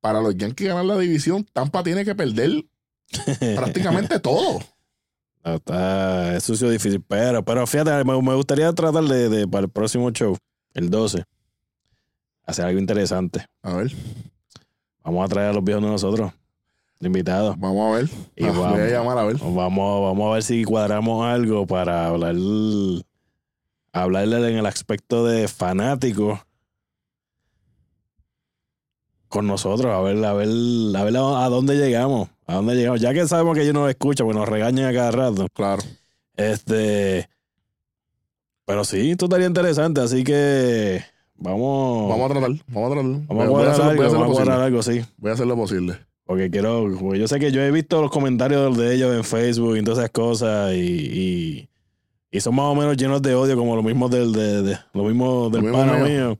para los Yankees ganar la división, Tampa tiene que perder (laughs) prácticamente todo. No, está, es sucio difícil. Pero, pero fíjate, me, me gustaría tratar de, de, para el próximo show, el 12, hacer algo interesante. A ver, Vamos a traer a los viejos de nosotros, de invitados. vamos a ver. Y Ah, vamos. Voy a llamar a ver. Vamos, vamos a ver si cuadramos algo para hablar, hablarle en el aspecto de fanático con nosotros, a ver, a ver, a ver a, a dónde llegamos, a dónde llegamos. Ya que sabemos que ellos nos escuchan, pues nos regañan a cada rato. Claro. Este, pero sí, esto estaría interesante, así que vamos, Vamos a tratar. Vamos a tratar. vamos a Voy- hacer, voy a algo, hacer lo a algo, sí. Voy a hacer lo posible. Porque quiero, porque yo sé que yo he visto los comentarios de ellos en Facebook y todas esas cosas y, y, y son más o menos llenos de odio como los mismos del, de, de- lo mismo del mismo pana mío. mío.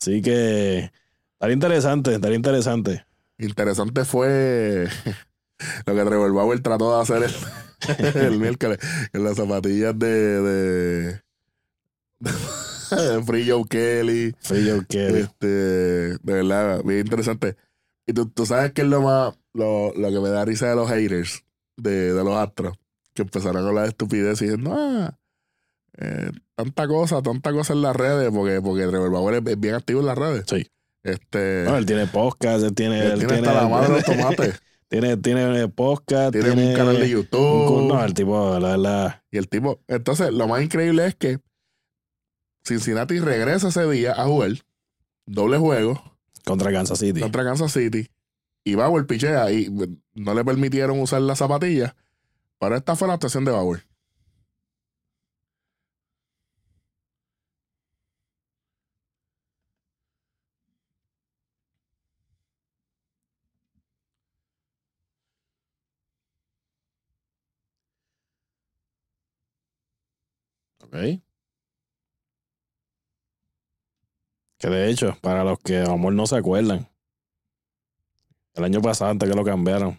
Así que estaría interesante, estaría interesante. Interesante fue (laughs) lo que Trevor Bauer trató de hacer el, (laughs) el miércoles en las zapatillas de (laughs) Free Joe Kelly. Free Joe Kelly. Este, de verdad, bien interesante. Y tú, tú sabes que es lo más, lo, lo que me da risa de los haters, de, de los astros, que empezaron a hablar de estupidez y diciendo, ah, eh, tanta cosa, tanta cosa en las redes, porque, porque Trevor Bauer es, es bien activo en las redes. Sí. Este, No, él tiene podcast, él tiene. él él tiene hasta la madre de (laughs) los tomates. Tiene, tiene podcast. tiene, un canal de YouTube. un- No, el tipo, la verdad. Y el tipo, entonces, lo más increíble es que Cincinnati regresa ese día a jugar doble juego Contra Kansas City. contra Kansas City y Bauer pichea y no le permitieron usar las zapatillas. Pero esta fue la actuación de Bauer. Ok. Que de hecho, para los que a lo mejor no se acuerdan, el año pasado, antes que lo cambiaron,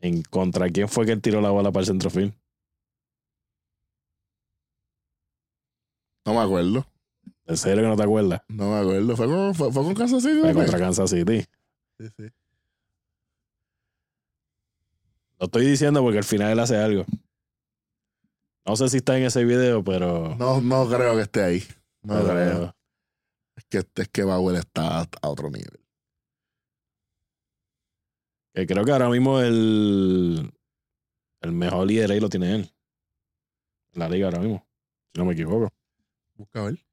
¿en contra quién fue que él tiró la bola para el centrofield? No me acuerdo. ¿En serio que no te acuerdas? No me acuerdo. Fue con, fue, fue con Kansas City. Fue contra Kansas City. Sí, sí. Lo estoy diciendo porque al final él hace algo. No sé si está en ese video, pero. No, no creo que esté ahí. No creo. Es que, es que Bauer está a otro nivel. que creo que ahora mismo el, el mejor líder ahí lo tiene él. En la liga ahora mismo. Si no me equivoco. Busca a ver.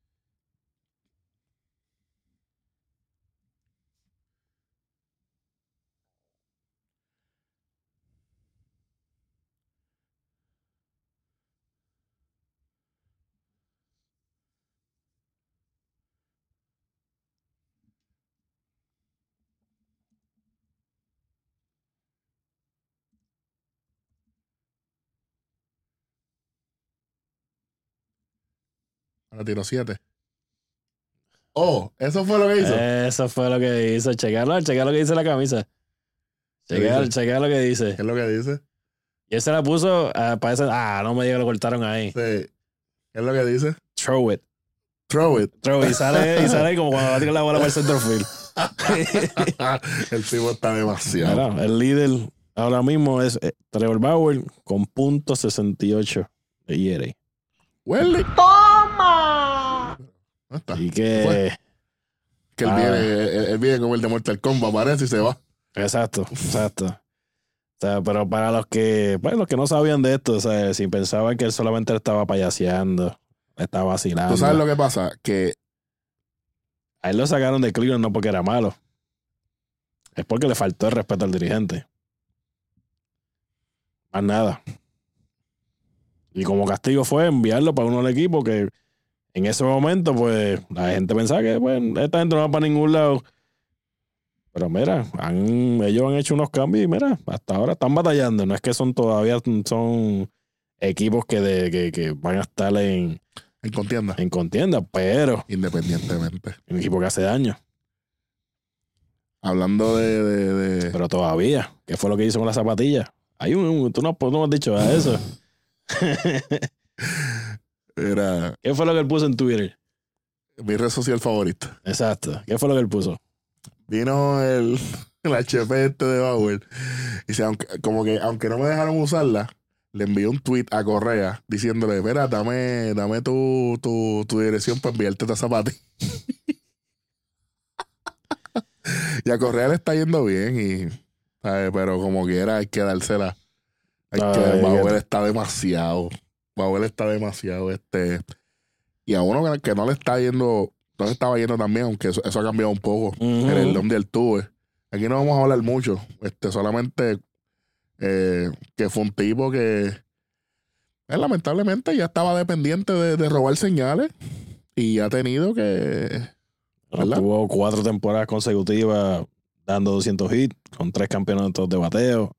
Ahora tiró siete. Oh, eso fue lo que hizo. Eso fue lo que hizo. Checarlo, checar lo que dice la camisa. Checar, checar lo que dice. ¿Qué es lo que dice? Y él se la puso ah, para ese. Ah, no me diga que lo cortaron ahí. Sí. ¿Qué es lo que dice? Throw it. Throw it. Throw it. Y sale, y sale como cuando va a tirar la bola para el centrofield. (laughs) el tipo está demasiado. Mira, el líder ahora mismo es eh, Trevor Bauer con punto 68 de ERA. Huele. ¿Dónde está? Y que. Que él Ah. viene, él, él viene como el de Mortal Kombat, aparece y se va. Exacto, exacto. O sea, pero para los que, pues, los que no sabían de esto, o sea, si pensaban que él solamente estaba payaseando, estaba vacilando. ¿Tú sabes lo que pasa? Que A él lo sacaron de Cleveland no porque era malo. Es porque le faltó el respeto al dirigente. Más nada. Y como castigo fue enviarlo para uno del equipo que en ese momento, pues, la gente pensaba que, bueno, esta gente no va para ningún lado. Pero mira, han, ellos han hecho unos cambios y mira, hasta ahora están batallando. No es que son todavía son equipos que, de, que, que van a estar en, en contienda, en contienda, pero independientemente. un equipo que hace daño. Hablando de, de, de- Pero todavía, ¿qué fue lo que hizo con la zapatilla? Hay un, un- tú no, tú no has dicho eso. (laughs) Era ¿Qué fue lo que él puso en Twitter? mi red social favorita. Exacto. ¿Qué fue lo que él puso? Vino el, (laughs) el HP este de Bauer. Y dice, aunque, como que aunque no me dejaron usarla, le envió un tweet a Correa diciéndole, espera, dame, dame tu, tu, tu dirección para enviarte esta zapatilla. (laughs) y a Correa le está yendo bien y ¿sabes? pero como quiera hay que dársela. Hay Ay, que, Bauer está demasiado. Bauer está demasiado este. Y a uno que, no le está yendo, no le estaba yendo también, aunque eso, eso ha cambiado un poco en el donde él tuve. Aquí no vamos a hablar mucho, este, solamente eh, que fue un tipo que eh, lamentablemente ya estaba dependiente de, de robar señales y ha tenido que. Tuvo cuatro temporadas consecutivas dando 200 hits con tres campeonatos de bateo.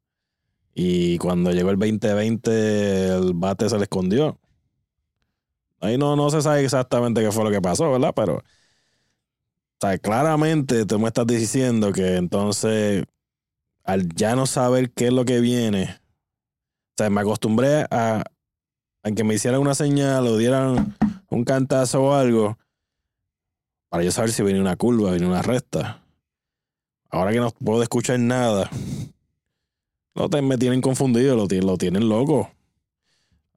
Y cuando llegó el 2020, el bate se le escondió. Ahí no, no se sabe exactamente qué fue lo que pasó, ¿verdad? Pero o sea, claramente tú me estás diciendo que entonces al ya no saber qué es lo que viene, o sea, me acostumbré a, que me hicieran una señal o dieran un cantazo o algo para yo saber si viene una curva, viene una recta. Ahora que no puedo escuchar nada, no te, me tienen confundido, lo, lo tienen loco.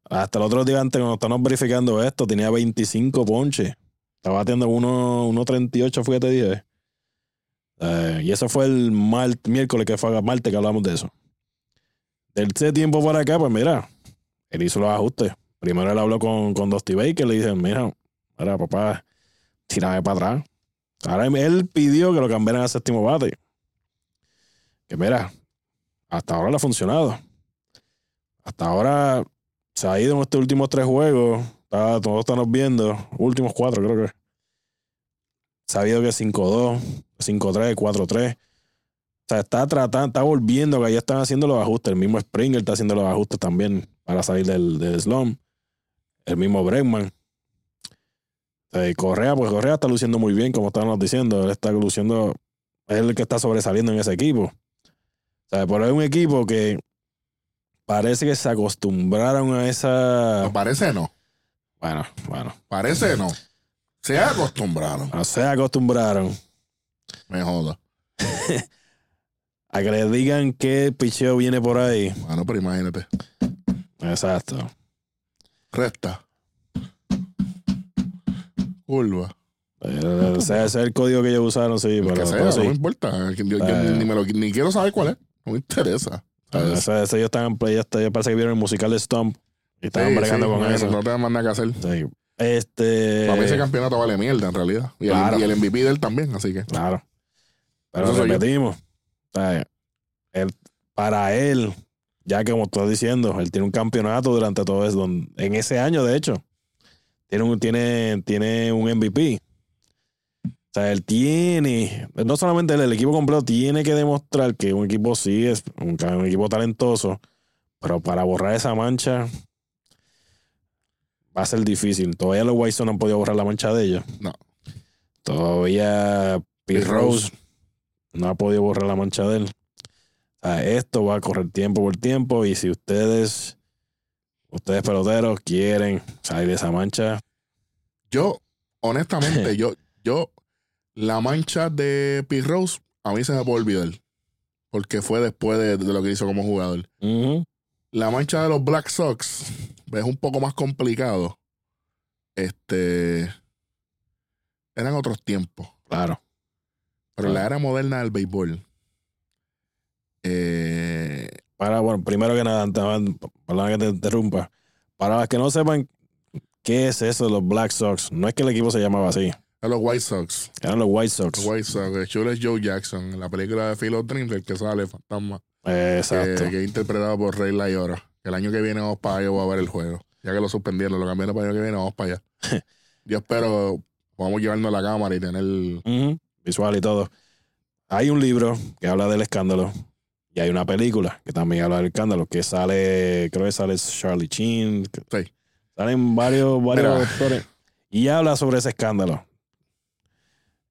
Hasta el otro día antes, cuando estábamos verificando esto, tenía 25 ponches. Estaba batiendo 1 1.38, fue que te dije. Eh, y eso fue el mal, miércoles que fue martes que hablamos de eso. Del ese tiempo para acá, pues mira, él hizo los ajustes. Primero él habló con, con Dusty Baker, le dije, mira, mira, papá, tírame para atrás. Ahora él pidió que lo cambiaran a séptimo bate. Que mira, hasta ahora le ha funcionado. Hasta ahora se ha ido en estos últimos tres juegos. Está, todos estamos viendo. Últimos cuatro, creo que. Sabido que 5-2, 5-3, 4-3. O sea, está tratando, está volviendo, que ahí están haciendo los ajustes. El mismo Springer está haciendo los ajustes también para salir del, del slump. El mismo Bregman. Correa, pues Correa está luciendo muy bien, como estábamos diciendo. Él está luciendo, es el que está sobresaliendo en ese equipo. Sea, pero es un equipo que parece que se acostumbraron a esa. Parece no. Bueno, bueno. Parece no. Se acostumbraron. No se acostumbraron Me joda. (laughs) a que le digan qué picheo viene por ahí. Bueno, pero imagínate. Exacto. Recta. Curva. Ese es el código que ellos usaron, sí, El pero, que sea, pero no me importa. Yo, yo ni, me lo- ni quiero saber cuál es. No me interesa. ¿sabes? Ese, ese ellos estaban en play, este, parece que vieron el musical de Stomp y estaban Sí, bregando sí, con no, eso. No te más nada que hacer. Sí. Este. Para mí ese campeonato vale mierda, en realidad. Y, Claro. el, y el MVP de él también, así que. Claro. Pero Eso repetimos. O sea, él- para él, ya que como estás diciendo, él tiene un campeonato durante todo eso. En ese año, de hecho, tiene un, tiene, tiene un MVP. O sea, él tiene, no solamente él, el equipo completo tiene que demostrar que un equipo sí es un, un equipo talentoso, pero para borrar esa mancha va a ser difícil. Todavía los White no han podido borrar la mancha de ellos. No. Todavía Pete Rose Rose. no ha podido borrar la mancha de él. O sea, esto va a correr tiempo por tiempo y si ustedes, ustedes peloteros, quieren salir de esa mancha, Yo, honestamente, (laughs) yo, yo, la mancha de Pete Rose, a mí se me puede olvidar. Porque fue después de, de lo que hizo como jugador. La mancha de los Black Sox (laughs) es un poco más complicado. Este. Eran otros tiempos. claro. Pero en la Claro. era moderna del béisbol. Eh, Para, bueno, primero que nada, perdona que te interrumpa. Para los que no sepan qué es eso de los Black Sox, no es que el equipo se llamaba así, a los White Sox. eran los White Sox. Los White Sox. El chulo es Joe Jackson. En la película de Phil Dreams, el que sale, Fantasma. Eh, Exacto. que, que es interpretado por Rey Layora. Que el año que viene vamos para allá voy a ver el juego. Ya que lo suspendieron, lo cambiaron para el año que viene, vamos para allá. (laughs) Yo espero podamos llevarnos la cámara y tener. Ujú, Visual y todo. Hay un libro que habla del escándalo y hay una película que también habla del escándalo que sale, creo que sale Charlie que- Sí. Salen varios, varios Mira. actores y habla sobre ese escándalo.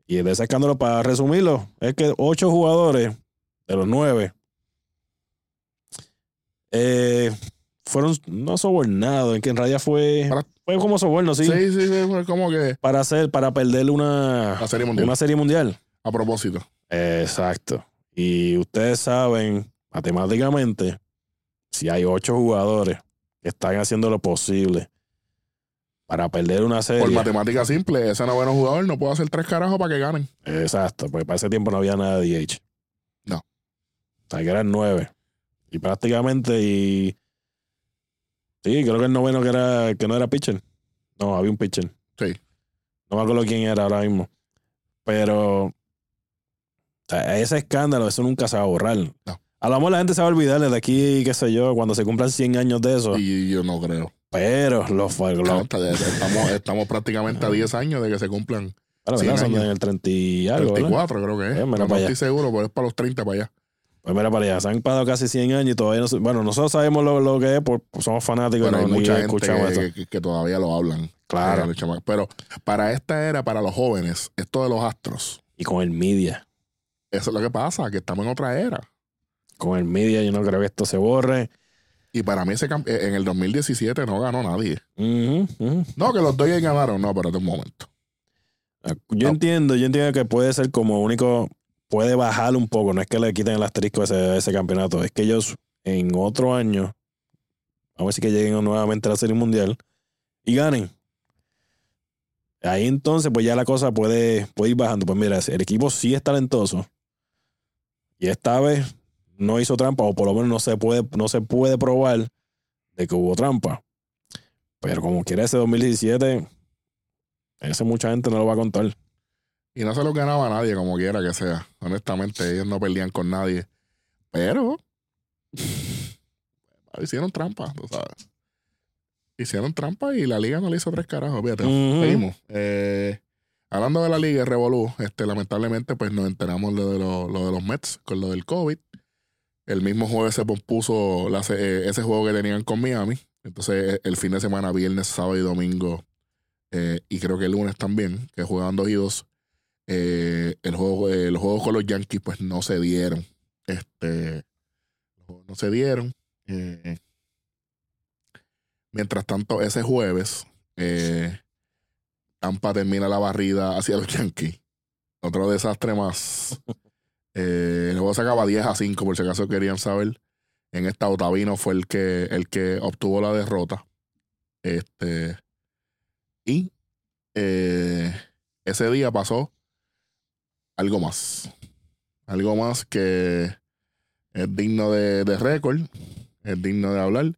Y de ese escándalo, para resumirlo, es que ocho jugadores de los nueve eh, fueron no sobornados, en que en realidad fue, Para- fue como soborno, sí, Sí, sí, sí, fue como que para hacer, para perder una, la serie mundial. una serie mundial. A propósito. Exacto. Y ustedes saben, matemáticamente, si hay ocho jugadores que están haciendo lo posible para perder una serie. Por matemática simple, ese noveno jugador no puede hacer tres carajos para que ganen. Exacto, porque para ese tiempo no había nada de DH. No. O sea, que eran nueve. Y prácticamente, y. Sí, creo que el noveno que era que no era pitcher. No, había un pitcher. Sí. No me acuerdo quién era ahora mismo. Pero. o sea, ese escándalo, eso nunca se va a borrar. No. A lo mejor la gente se va a olvidar de aquí, qué sé yo, cuando se cumplan 100 años de eso. Y yo no creo. Pero los. Los está- estamos, estamos prácticamente a 10 años de que se cumplan 100 ¿verdad? Son años. en el 30 y algo. ¿verdad? 34, creo que es. Mira no estoy seguro, pero es para los 30 para allá. Pues mira para allá, se han pasado casi 100 años y todavía no Bueno, nosotros sabemos lo, lo que es, por, pues somos fanáticos Pero no, hay mucha gente escuchamos que, esto. que- que todavía lo hablan. Claro. Eh, chamacos. Pero para esta era, para los jóvenes, esto de los astros, Y con el media. eso es lo que pasa, que estamos en otra era. con el media, yo no creo que esto se borre. Y para mí ese eh, en el 2017 no ganó nadie. No, que los Dodgers ganaron. No, espérate un momento. Yo No. entiendo, yo entiendo que puede ser como único, puede bajar un poco, no es que le quiten el asterisco a ese, a ese campeonato, es que ellos en otro año, a ver si que lleguen nuevamente a la Serie Mundial y ganen. Ahí entonces, pues ya la cosa puede, puede ir bajando. Pues mira, el equipo sí es talentoso y esta vez no hizo trampa, o por lo menos no se puede, no se puede probar de que hubo trampa. Pero como quiera ese 2017, ese mucha gente no lo va a contar. Y no se lo ganaba nadie, como quiera que sea. Honestamente, ellos no perdían con nadie. Pero (laughs) hicieron trampa, tú sabes. Hicieron trampa y la liga no le hizo tres carajos. Fíjate, Ujú. seguimos. Eh, hablando de la liga, Revolú, este, lamentablemente, pues nos enteramos lo de, lo, lo de los Mets con lo del COVID. El mismo jueves se se- eh, ese juego que tenían con Miami. Entonces, eh, el fin de semana, viernes, sábado y domingo, eh, y creo que el lunes también, que jugaban dos y dos, eh, el juego, los juegos con los Yankees, pues no se dieron. Este, no se dieron. Mientras tanto, ese jueves, Tampa termina la barrida hacia los Yankees. Otro desastre más. (laughs) Eh, el juego se acaba 10 a 5, por si acaso querían saber. En esta Otavino fue el que, el que obtuvo la derrota. Este. Y eh, ese día pasó algo más. Algo más que es digno de, de récord, es digno de hablar.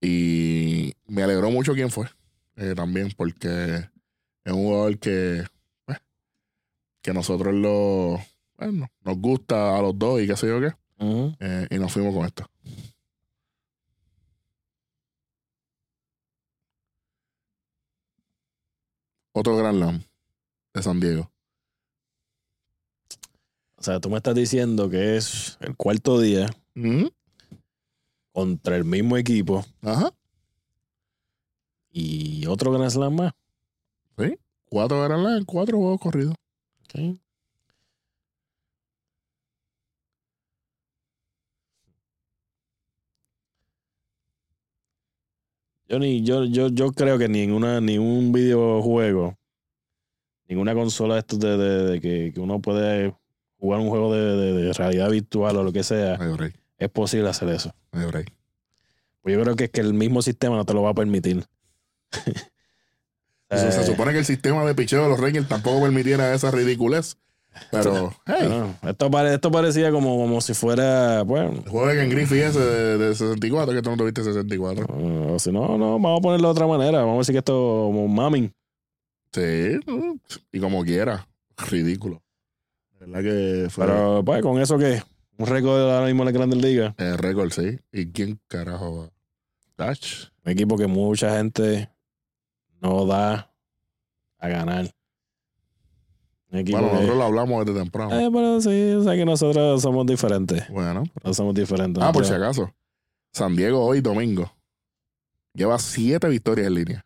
Y me alegró mucho quién fue eh, también, porque es un jugador que, pues, que nosotros lo, bueno, nos gusta a los dos y qué sé yo qué. Eh, y nos fuimos con esto. Otro Grand Slam de San Diego. O sea, tú me estás diciendo que es el cuarto día Ujú. contra el mismo equipo Ajá. y otro Grand Slam más. Cuatro Grand Slam, cuatro juegos corridos. Ok. Yo, ni, yo, yo, yo creo que ninguna, ningún videojuego, ninguna consola de estos de, de- de que, que uno puede jugar un juego de, de- realidad virtual o lo que sea, es posible hacer eso. Pues yo creo que es que el mismo sistema no te lo va a permitir. (laughs) Eso, Eh, se supone que el sistema de picheo de los Rangers tampoco permitiera esa ridiculez. Pero, hey, bueno, esto, pare- esto parecía como, como si fuera, bueno, de Ken Griffey ese de, de 64, que tú no tuviste 64. o si no, no, vamos a ponerlo de otra manera. Vamos a decir que esto como mamming. Sí, y como quiera. Ridículo. ¿Verdad que fue Pero pues con eso que un récord ahora mismo en la Grandes Ligas. el récord, sí? ¿Y quién carajo va? Touch. Un equipo que mucha gente no da a ganar. Equipo Bueno, nosotros lo hablamos desde temprano. Eh, pero sí, o sea que nosotros somos diferentes. Bueno. No somos diferentes. Ah, por si acaso. San Diego hoy domingo. Lleva siete victorias en línea.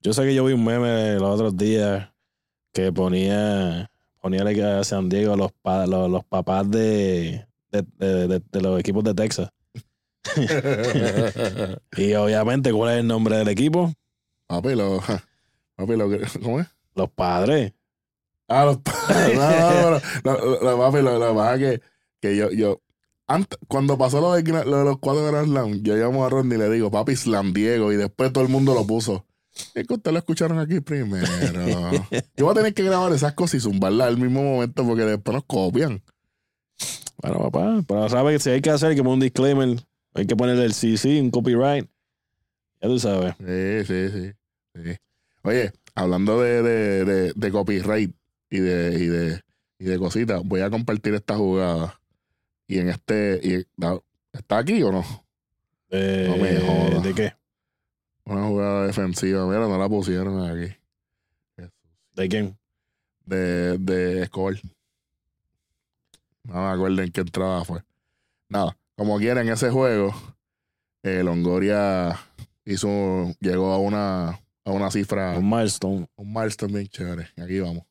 Yo sé que yo vi un meme los otros días que ponía ponía a San Diego los, pa- los, los papás de, de, de- de- de los equipos de Texas. (laughs) (laughs) Y obviamente, ¿cuál es el nombre del equipo? papi, lo, (laughs) papi, lo que- ¿cómo es? Los padres. Ah, los padres. (laughs) No, no, no, no, papi, lo, lo que pasa es que, que yo, yo, antes, cuando pasó lo de, gra- lo de los cuatro Grand Slam, yo llamo a Rodney y le digo, papi, Slam Diego, y después todo el mundo lo puso. Es que ustedes lo escucharon aquí primero. (laughs) yo voy a tener que grabar esas cosas y zumbarlas al mismo momento porque después nos copian. Bueno, papá, pero sabes que si hay que hacer hay que poner un disclaimer, hay que ponerle el CC, un copyright. Ya tú sabes. Sí, sí, sí. sí. Oye, hablando de, de, de, de copyright y de, y de, y de cositas, voy a compartir esta jugada. Y en este. Y, ¿Está aquí o no? Eh, No me jodas. ¿De qué? Una jugada defensiva. Mira, no la pusieron aquí. ¿De quién? De, de Escobar. No me acuerdo en qué entrada fue. Nada, como quiera, en ese juego, eh, Longoria hizo, llegó a una, a una cifra. Un milestone. Un milestone bien chévere. Aquí vamos.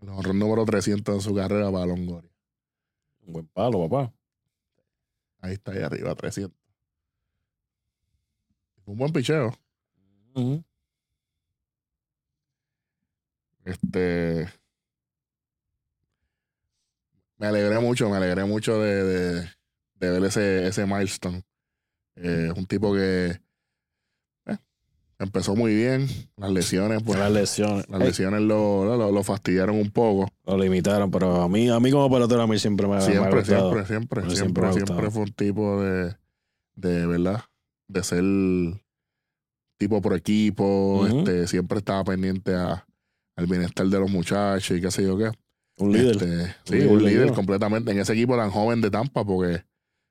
El honrón número 300 en su carrera para Longoria. Un buen palo, papá. Ahí está, ahí arriba, 300. Un buen picheo. Este. Me alegré mucho, me alegré mucho de, de, de ver ese, ese milestone. Eh, un tipo que eh, empezó muy bien. Las lesiones, pues. Las lesiones. Las lesiones lo, lo, lo fastidiaron un poco. Lo limitaron, pero a mí, a mí como pelotero a mí siempre me, me ha Siempre, gustado. siempre, siempre, siempre, siempre siempre, fue un tipo de, de verdad, de ser tipo por equipo, este, siempre estaba pendiente a, al bienestar de los muchachos y qué sé yo qué. Un líder. Este, sí, líder, un líder líder. completamente en ese equipo tan joven de Tampa porque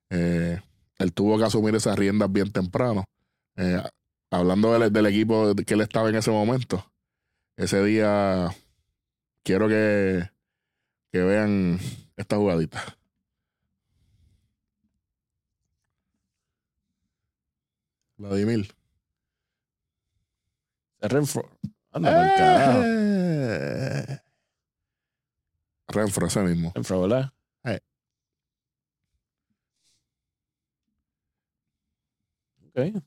eh, él tuvo que asumir esas riendas bien temprano. Eh, hablando del, del equipo que él estaba en ese momento, ese día quiero que, que vean esta jugadita. Vladimir. Renfro. Anda. Eh. Renfro, ese mismo. Renfro, ¿verdad? Eh. Ok.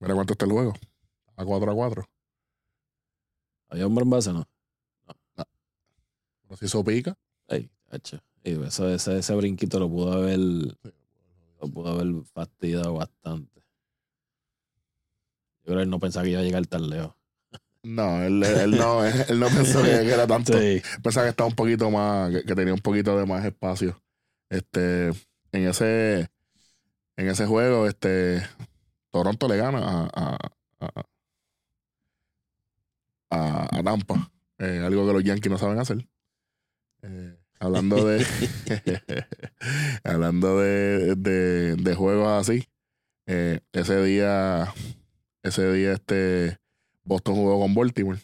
Mira cuánto está el juego. A 4 a 4. Había hombre en base, ¿no? Pero si eso pica. Ey, hacho. Ey, eso, ese, ese brinquito lo pudo haber, lo pudo haber fastidiado bastante. Yo creo que él no pensaba que iba a llegar tan lejos. No, él, él no, él no pensó que, que (laughs) era tanto. Sí. Pensaba que estaba un poquito más, que, que tenía un poquito de más espacio. Este, en ese, en ese juego, este, Toronto le gana a, a, a, Tampa. Eh, algo que los Yankees no saben hacer. Eh, hablando de (laughs) (laughs) hablando de, de, de juegos así. eh, ese día, ese día, este Boston jugó con Baltimore.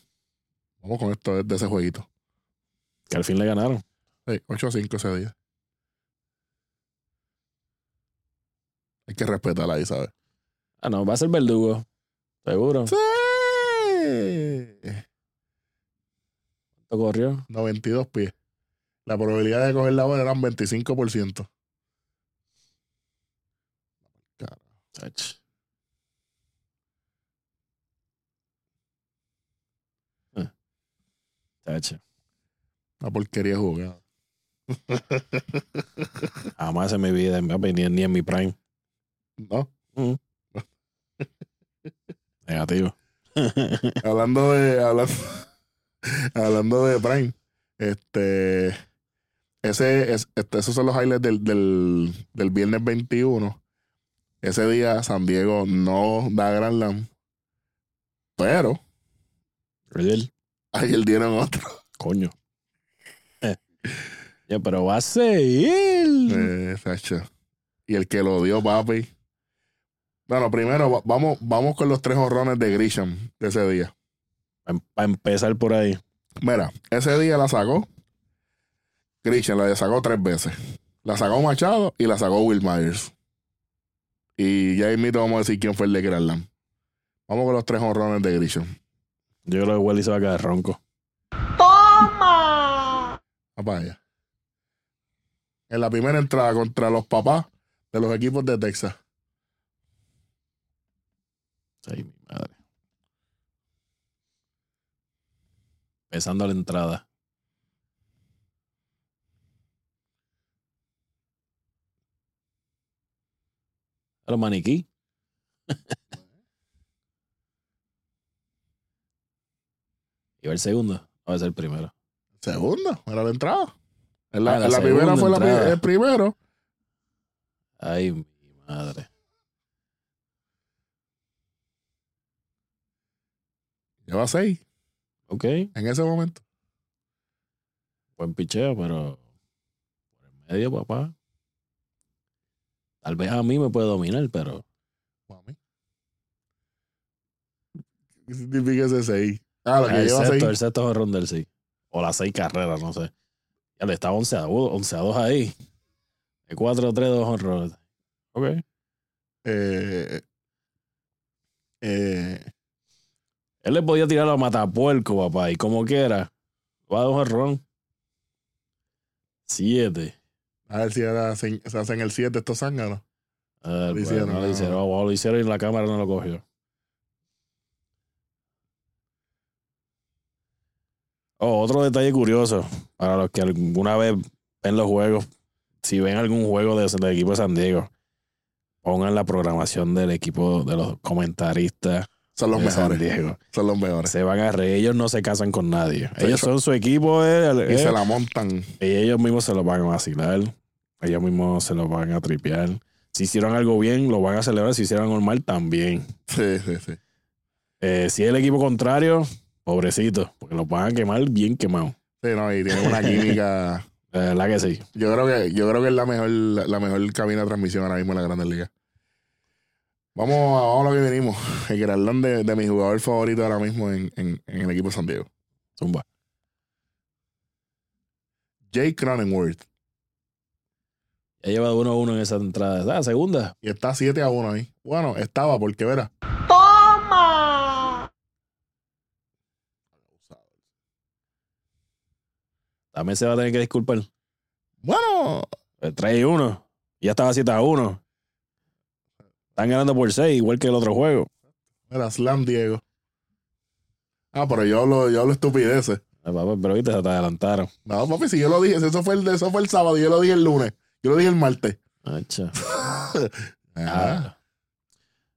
Vamos con esto de, de ese jueguito. Que al fin le ganaron. Sí, 8 a 5 ese día. Hay que respetarla ahí, ¿sabes? Ah, no, va a ser verdugo. Seguro. Sí. ¿Cuánto corrió? 92 pies. La probabilidad de coger la bola eran 25%. Chacho. Eh. Chacho. Una porquería jugada. Jamás en mi vida, ni en mi prime. No. (laughs) Negativo. (laughs) hablando de. Hablando, (laughs) hablando de Prime. Este. Ese, es, este, esos son los highlights del, del, del viernes 21. Ese día San Diego no da Grand Slam. Pero Real. ayer dieron otro. Coño. Eh. Ya, pero va a seguir. Eh, y el que lo dio, papi. Bueno, primero va- vamos, vamos con los tres horrones de Grisham de ese día. Para empezar por ahí. Mira, ese día la sacó. Grisham la sacó tres veces. La sacó Machado y la sacó Will Myers. Y ya invito vamos a decir quién fue el de Grand Slam. Vamos con los tres horrones de Grisham. Yo creo que Wally se va a quedar ronco. Toma. Papá allá. En la primera entrada contra los papás de los equipos de Texas. Ay, mi madre. Empezando la entrada. A los maniquí. (laughs) y va el segundo. Va a ser el primero. Segundo, era la entrada. En la, Ah, la en la primera fue la el primero. Ay, mi madre. Lleva seis Ok. en ese momento. Buen picheo, pero por el medio, papá. Tal vez a mí me puede dominar, pero Mami. ¿Qué significa ese seis? Ah, lo que el lleva sexto, seis. el sexto jorrón del sí. O las seis carreras, no sé. Ya le está 11 a 2, 11 a 2 ahí. De 4 3, 2 honrones. Ok. Eh, eh, Él le podía tirar a matapuerco, papá, y como quiera, Va a dar un ron. Siete. A ver si ahora se, se hacen el 7 estos zánganos. Lo hicieron, no lo no. hicieron. O lo hicieron y la cámara no lo cogió. Oh, otro detalle curioso para los que alguna vez ven los juegos, si ven algún juego de- del equipo de San Diego, pongan la programación del equipo de los comentaristas Son los de San mejores. Diego. Son los mejores. Se van a reír, ellos no se casan con nadie. Sí, ellos son su equipo, eh, Y eh, se la montan. y ellos mismos se lo van a vacilar. Ellos mismos se lo van a tripear. Si hicieron algo bien, lo van a celebrar. Si hicieron algo mal, también. Sí, sí, sí. Eh, si es el equipo contrario, pobrecito, porque lo van a quemar bien quemado. Sí, no, y tiene una química. (laughs) La verdad que sí. Yo creo que, yo creo que es la mejor, la mejor cabina de transmisión ahora mismo en la Grandes Ligas. Vamos a, vamos a lo que venimos. (laughs) El gran de, de mi jugador favorito ahora mismo en, en, en el equipo de San Diego. Zumba. Jake Cronenworth. Ya lleva 1-1 en esa entrada. Ah, segunda. Y está 7 a 1 ahí. Bueno, estaba porque verá. Toma. También se va a tener que disculpar. Bueno, Eh, 3 y 1. Ya estaba 7 a 1. Están ganando por 6, igual que el otro juego. era Slam Diego. Ah, pero yo hablo, yo hablo estupideces. Papá, Pero viste, se te adelantaron. No, papi, si yo lo dije, eso fue el, eso fue el sábado, yo lo dije el lunes. Yo lo dije el martes. Acha. (laughs) Ah, Ah.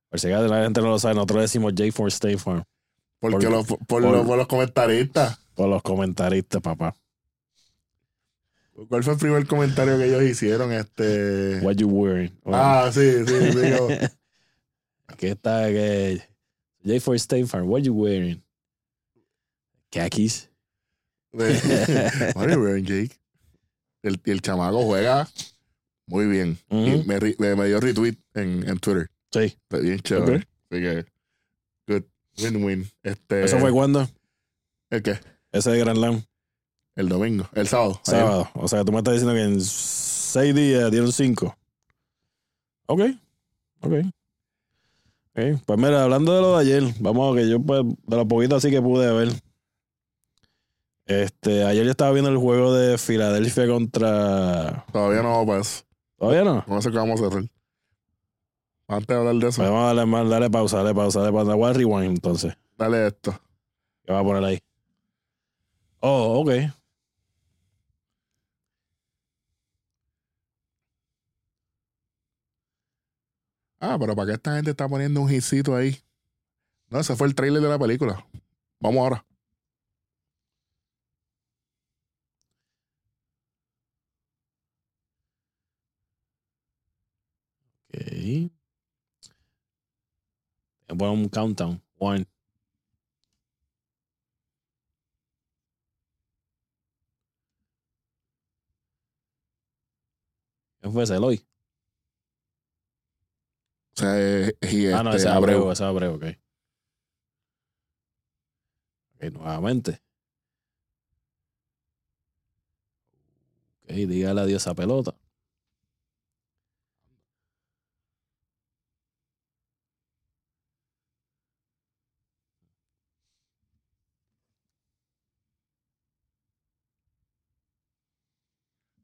Por si acaso la gente no lo sabe, nosotros decimos J for State Farm. porque por- por los comentaristas. Por los comentaristas, papá. ¿Cuál fue el primer comentario que ellos hicieron? Este. What you wearing? Ah, sí, sí, digo. (laughs) Aquí está que J for State Farm. What you wearing? Khakis. (laughs) What are you wearing, Jake? El, el chamaco juega muy bien. Y Ujú. me, me, me dio retweet en, en Twitter. Sí. Está bien chévere. Ok. Así que, good. Win-win. Este, ¿Eso fue cuándo? ¿El qué? Ese de Grand Slam. El domingo. El sábado. ayer. Sábado. O sea, tú me estás diciendo que en seis días dieron cinco. Ok. Ok. Ok. Pues mira, hablando de lo de ayer, vamos a que yo, pues, de lo poquito así que pude ver. Este, ayer yo estaba viendo el juego de Filadelfia contra. Todavía no eso. ¿Todavía no? Con eso que vamos a cerrar. Antes de hablar de eso, Pues vamos a darle, más- darle pausa, darle pausa, darle pausa. Voy a rewind entonces. dale esto. ¿Qué va a poner ahí? Oh, ok. Ah, pero ¿para qué esta gente está poniendo un hitcito ahí? No, ese fue el trailer de la película. Vamos ahora. Ok. Voy a un countdown. One. ¿Quién fue ese? Eloy. O sea, y ah, no, este, ese es Abreu. Abreu, ese es Abreu, ok. Ok, nuevamente. Ok, dígale adiós a pelota.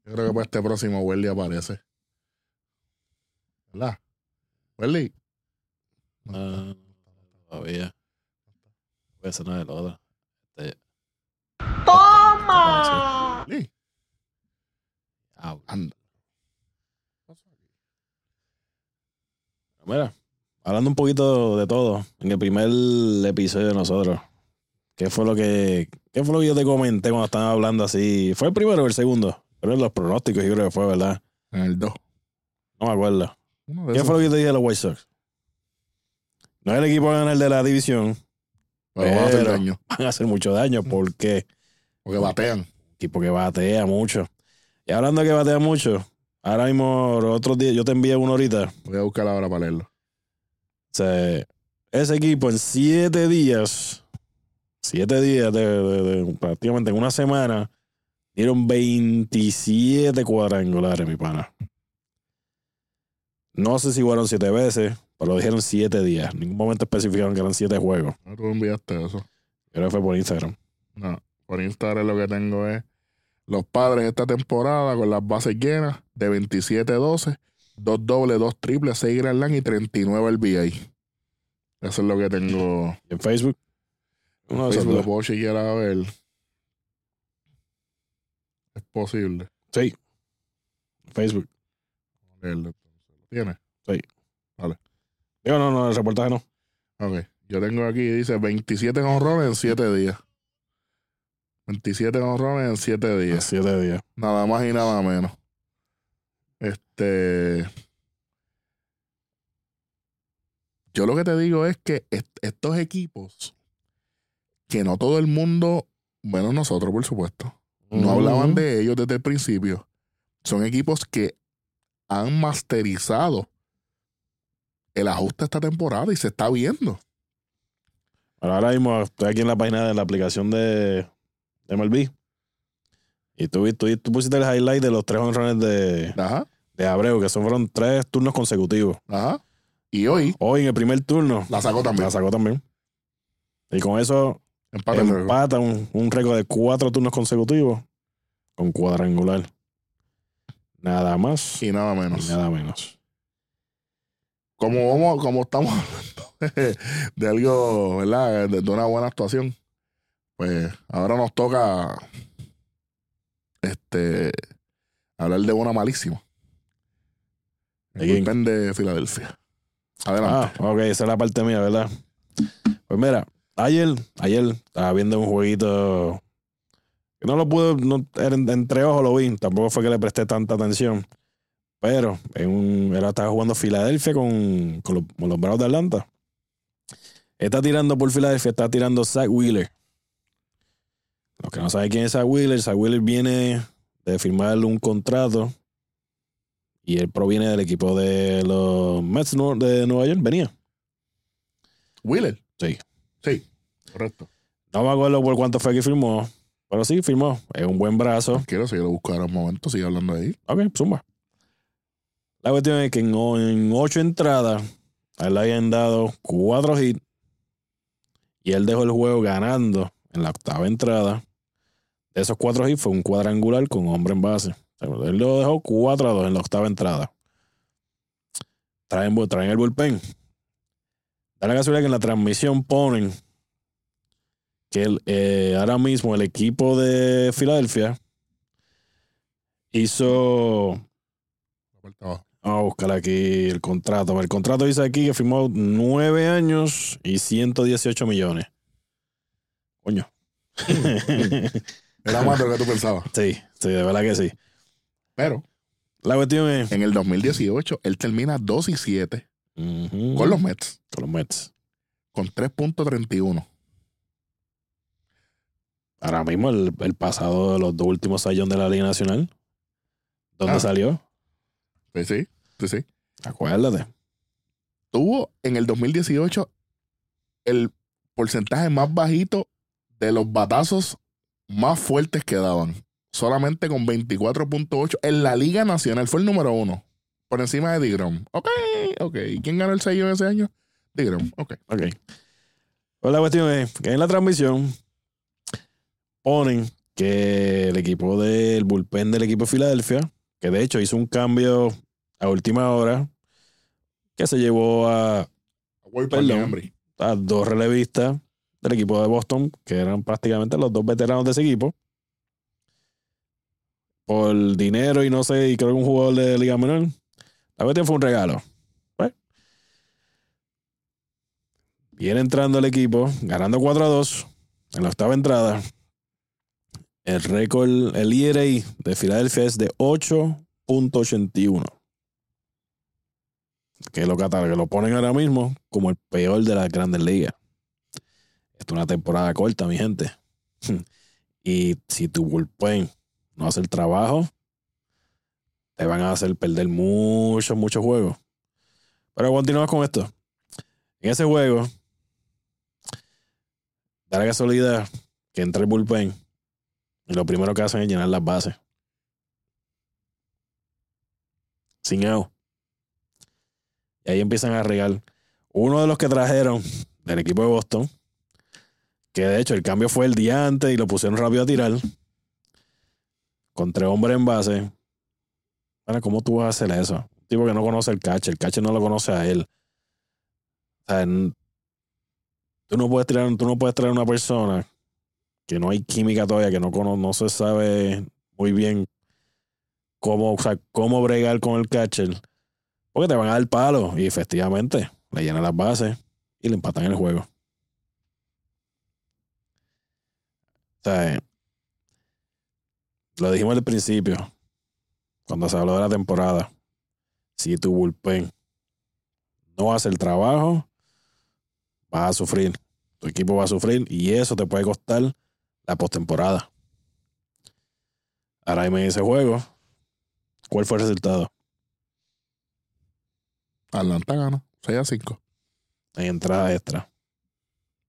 Yo creo que para este próximo Welly aparece. ¿Verdad? Welly. Ah, todavía. Ese no es el otro. Este, Toma. Welly. ah, Anda. Mira, hablando un poquito de todo, en el primer episodio de nosotros, ¿qué fue lo que, qué fue lo que yo te comenté cuando estaban hablando así? ¿Fue el primero o el segundo? Pero en los pronósticos yo creo que fue, ¿verdad? En el 2. No me acuerdo. Uno de ¿Qué esos. fue lo que te dije de los White Sox? No es el equipo a ganar de la división, Pero van a hacer daño. van a hacer mucho daño porque Porque batean. equipo que batea mucho. Y hablando de que batea mucho, ahora mismo, los otros días, yo te envié uno ahorita. Voy a buscar ahora para leerlo. O sea, ese equipo en siete días, siete días de, de- de- prácticamente en una semana, dieron 27 cuadrangulares, mi pana. No sé si fueron siete veces, pero dijeron siete días. En ningún momento especificaron que eran siete juegos. No, tú enviaste eso. Creo que fue por Instagram. No. por Instagram lo que tengo es los padres esta temporada con las bases llenas de 27-12, dos dobles, dos triples, 6 Grand Slam y 39 RBI. Eso es lo que tengo. ¿Y en Facebook? De esos Facebook lo puedo chequear a ver. Es posible. Sí. Facebook. Leerlo, entonces. ¿Lo ¿Tienes? Digo, no, no, el reportaje no. Ok. Yo tengo aquí, dice 27 honrones en 7 días. 27 honrones en 7 días. Siete días. Nada más y nada menos. Este. Yo lo que te digo es que est- estos equipos, que no todo el mundo, bueno, nosotros por supuesto, no hablaban de ellos desde el principio, son equipos que han masterizado el ajuste esta temporada y se está viendo. Ahora mismo estoy aquí en la página de la aplicación de, de MLB. Y tú, tú, tú pusiste el highlight de los tres honrones de, Ajá, de Abreu, que son fueron tres turnos consecutivos. ajá. Y hoy Hoy en el primer turno la sacó también. la sacó también. Y con eso juego. empata un, un récord de cuatro turnos consecutivos con cuadrangular. Nada más Y nada y menos. nada menos. como vamos, como estamos (laughs) hablando de algo, ¿verdad? De, de una buena actuación, pues ahora nos toca este hablar de una malísima. ¿De El de Filadelfia. Ah, Adelante. ok, esa es la parte mía, ¿verdad? Pues mira, ayer, ayer estaba viendo un jueguito no lo pude, no, entre ojos lo vi, tampoco fue que le presté tanta atención, pero en un, estaba jugando Filadelfia con, con los, con los Bravos de Atlanta. Está tirando por Filadelfia, está tirando Zach Wheeler. Los que no saben quién es Zach Wheeler, Zach Wheeler viene de firmarle un contrato y él proviene del equipo de los Mets de Nueva York, venía. Wheeler. Sí. Sí, correcto. No me acuerdo por cuánto fue que firmó, pero sí firmó. Es un buen brazo. Quiero si yo lo busco ahora un momento, sigue hablando ahí. Ok, zumba. La cuestión es que en, ocho entradas, a él le habían dado cuatro hits y él dejó el juego ganando en la octava entrada. De esos cuatro hits fue un cuadrangular con hombre en base. O sea, él lo dejó 4 a 2 en la octava entrada. Traen, traen el bullpen. Da la casualidad que en la transmisión ponen que el, eh, ahora mismo el equipo de Filadelfia hizo. Vamos a buscar aquí el contrato. El contrato dice aquí que firmó nueve años y 118 millones. Coño. Era más de lo que tú pensabas. (laughs) sí, sí, de verdad que sí. Pero La cuestión es. en el 2018, él termina 2 y 7 Ujú, con los Mets, con los Mets. con 3.31. Ahora mismo el, el pasado de los dos últimos años de la Liga Nacional. ¿Dónde Ah. salió? Sí, sí, sí, sí. Acuérdate. tuvo en el 2018 el porcentaje más bajito de los batazos más fuertes que daban. Solamente con 24.8 en la Liga Nacional. Fue el número uno. Por encima de Digrom. Ok, ok. ¿Y quién ganó el sello ese año? Digrom. Ok. Ok. Pues la cuestión es que en la transmisión ponen que el equipo del bullpen del equipo de Filadelfia, que de hecho hizo un cambio a última hora, que se llevó a, Perdón. a dos relevistas del equipo de Boston, que eran prácticamente los dos veteranos de ese equipo. Por dinero y no sé, y creo que un jugador de Liga Menor. La cuestión fue un regalo. Pues, viene entrando el equipo, ganando 4 a 2 en la octava entrada. El récord, el ERA de Filadelfia es de 8.81. Que lo que lo ponen ahora mismo como el peor de las grandes ligas. Esto es una temporada corta, mi gente. (laughs) Y si tu bullpen no hace el trabajo, te van a hacer perder muchos, muchos juegos. Pero continuamos con esto. En ese juego, da la casualidad que entra el bullpen lo primero que hacen es llenar las bases. Sin out. Y ahí empiezan a regar. Uno de los que trajeron del equipo de Boston, Que de hecho el cambio fue el día antes y lo pusieron rápido a tirar. Con tres hombres en base. Ahora, ¿cómo tú vas a hacer eso? Un tipo que no conoce el catcher, el catcher no lo conoce a él. O sea, tú no puedes tirar, tú no puedes traer una persona que no hay química todavía, que no, no se sabe muy bien cómo, o sea, cómo bregar con el catcher. Porque te van a dar palo. Y efectivamente, le llenan las bases y le empatan el juego. O sea, eh, lo dijimos al principio, cuando se habló de la temporada. Si tu bullpen no hace el trabajo, vas a sufrir. Tu equipo va a sufrir y eso te puede costar la postemporada. Ahora dime ese juego. ¿Cuál fue el resultado? Atlanta gana 6 a 5. En entrada extra.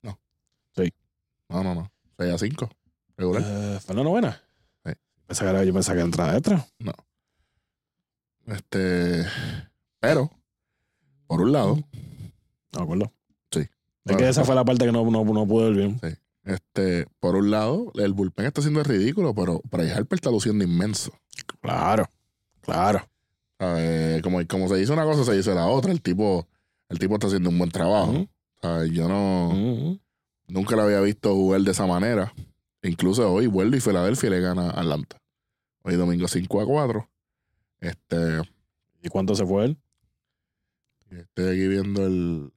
No, no, no. 6 a 5. Regular. Eh, ¿Fue la novena? Sí. Pensé que era- yo pensaba que era entrada extra. Este. Pero, por un lado, No me acuerdo. Sí. Es que esa fue la parte que no, no, no pude ver bien. Este, por un lado, el bullpen está siendo ridículo, pero Bryce Harper está luciendo inmenso. Claro, claro. Como, como se dice una cosa, se dice la otra. El tipo, el tipo está haciendo un buen trabajo. Yo no. Nunca lo había visto jugar de esa manera. Incluso hoy vuelve y Filadelfia le gana a Atlanta. Hoy domingo 5 a 4. Este, ¿Y cuánto se fue él? estoy aquí viendo el.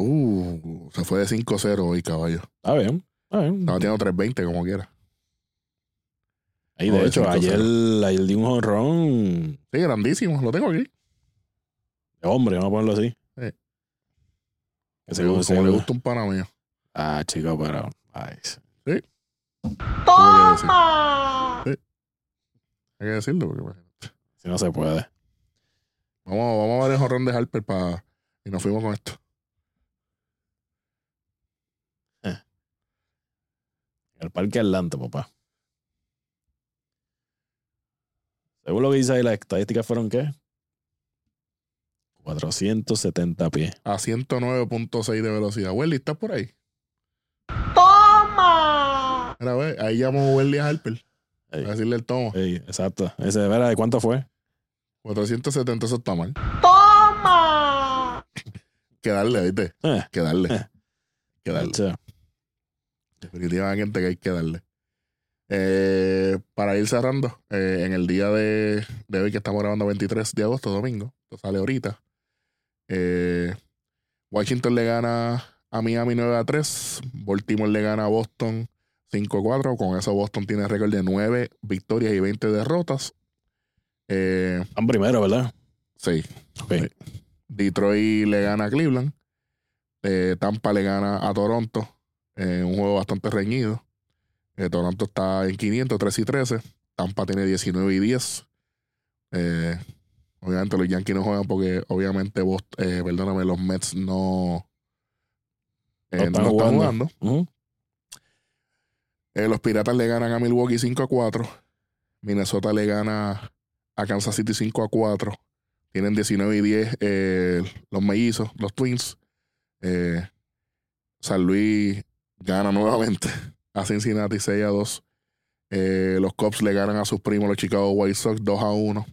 Uh, se fue de 5-0 hoy, caballo. Está bien. Está bien. Estaba teniendo 3-20 como quiera. Y No, de de hecho, 5-0. ayer, ayer di un honrón Sí, grandísimo. Lo tengo aquí. de hombre, vamos a ponerlo así. Sí. Que Como, se- como se- le gusta un pana mío. Ah, chico, pero. Ay, sí. Toma. Hay que decirlo. Porque, imagínate. si no se puede. vamos, vamos a ver el jorrón de Harper para. Y nos fuimos con esto. El Parque Atlanta, papá. Según lo que dice ahí, las estadísticas fueron ¿qué? 470 pies. A 109.6 de velocidad. Welly, ¿estás por ahí? Toma. Mira, ve, ahí llamó Welly a Harper. Ey. A decirle el tomo. Ey, exacto. Ese, ¿verdad? ¿De cuánto fue? 470, eso está mal. Toma. (laughs) Que darle, ¿viste? Eh, Que darle. Eh. Que darle. Definitivamente que hay que darle. Eh, para ir cerrando, eh, en el día de, de hoy que estamos grabando 23 de agosto, domingo, esto sale ahorita. eh, Washington le gana a Miami 9 a 3. Baltimore le gana a Boston 5 a 4. Con eso Boston tiene récord de 9 victorias y 20 derrotas. Eh, Están primero, ¿verdad? sí. Ok. Sí. Detroit le gana a Cleveland. Eh, Tampa le gana a Toronto. En un juego bastante reñido. Eh, Toronto está en 500, 3 y 13. Tampa tiene 19 y 10. Eh, obviamente los Yankees no juegan porque obviamente vos, eh, perdóname, los Mets no, eh, No no están están jugando. jugando. Ujú. Eh, los Piratas le ganan a Milwaukee 5 a 4. Minnesota le gana a Kansas City 5 a 4. Tienen 19 y 10 eh, los mellizos, los Twins. Eh, San Luis gana nuevamente (laughs) a Cincinnati 6 a 2. Eh, los Cubs le ganan a sus primos, los Chicago White Sox 2 a 1.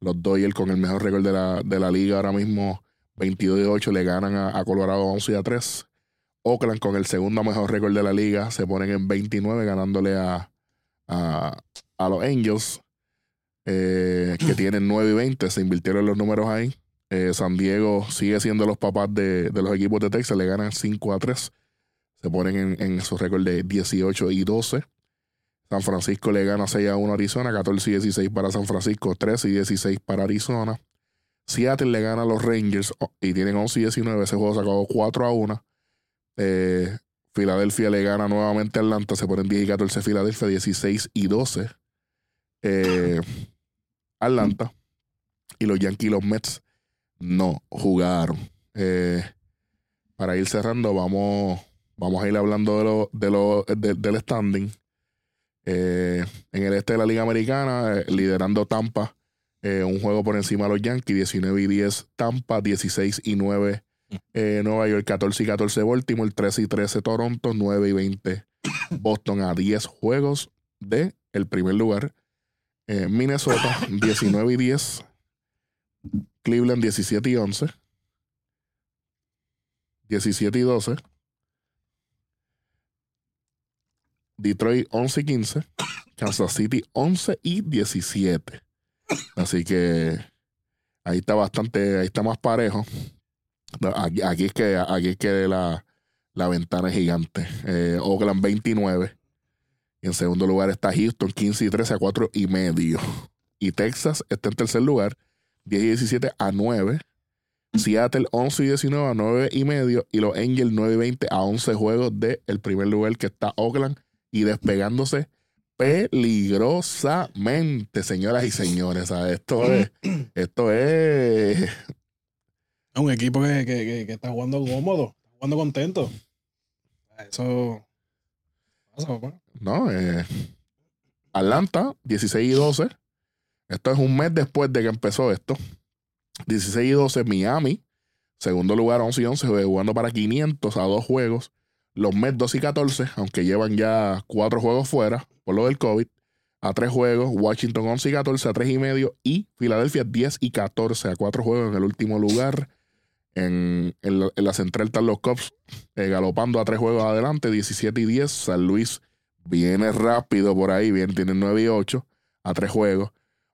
Los Dodgers con el mejor récord de la, de la liga ahora mismo 22 y 8 le ganan a, a Colorado 11 a 3. Oakland con el segundo mejor récord de la liga se ponen en 29 ganándole a, a, a los Angels eh, que (clears throat) tienen 9 y 20. Se invirtieron los números ahí. Eh, San Diego sigue siendo los papás de, de los equipos de Texas. Le ganan 5 a 3. Se ponen en, en su récord de 18 y 12. San Francisco le gana 6 a 1 a Arizona. 14 y 16 para San Francisco. 13 y 16 para Arizona. Seattle le gana a los Rangers oh, y tienen 11 y 19. Ese juego se acabó 4 a 1. Eh, Filadelfia le gana nuevamente a Atlanta. Se ponen 10 y 14 Filadelfia. 16 y 12. Eh, Atlanta. Y los Yankees y los Mets no jugaron. Eh, para ir cerrando, vamos, vamos a ir hablando de lo, de lo, de- del standing. Eh, en el este de la Liga Americana, eh, liderando Tampa, eh, un juego por encima de los Yankees, 19 y 10 Tampa, 16 y 9 eh, Nueva York 14 y 14 Baltimore, 13 y 13 Toronto, 9 y 20 Boston a 10 juegos de el primer lugar. Eh, Minnesota 19 y 10. Cleveland 17 y 11. 17 y 12. Detroit 11 y 15. Kansas City 11 y 17. Así que ahí está bastante, ahí está más parejo. Aquí, aquí es que, aquí es que la, la ventana es gigante. Eh, Oakland 29. Y en segundo lugar está Houston 15 y 13 a 4 y medio. Y Texas está en tercer lugar 10 y 17 a 9. Seattle 11 y 19 a 9 y medio. Y los Angels 9 y 20 a 11 juegos del el primer lugar que está Oakland. Y despegándose peligrosamente, señoras y señores. ¿sabes? Esto es, esto es un equipo que, que, que, que está jugando cómodo, está jugando contento. Eso pasa, papá. No, eh, Atlanta, 16 y 12. Esto es un mes después de que empezó esto. 16 y 12, Miami. Segundo lugar, 11 y 11, jugando para 500 a dos juegos. Los Mets 2 y 14, aunque llevan ya cuatro juegos fuera por lo del COVID, a tres juegos. Washington 11 y 14 a tres y medio. Y Filadelfia 10 y 14 a cuatro juegos en el último lugar. En, en la, en la central están los Cubs eh, galopando a tres juegos adelante, 17 y 10. San Luis viene rápido por ahí, bien, tiene 9 y 8 a tres juegos.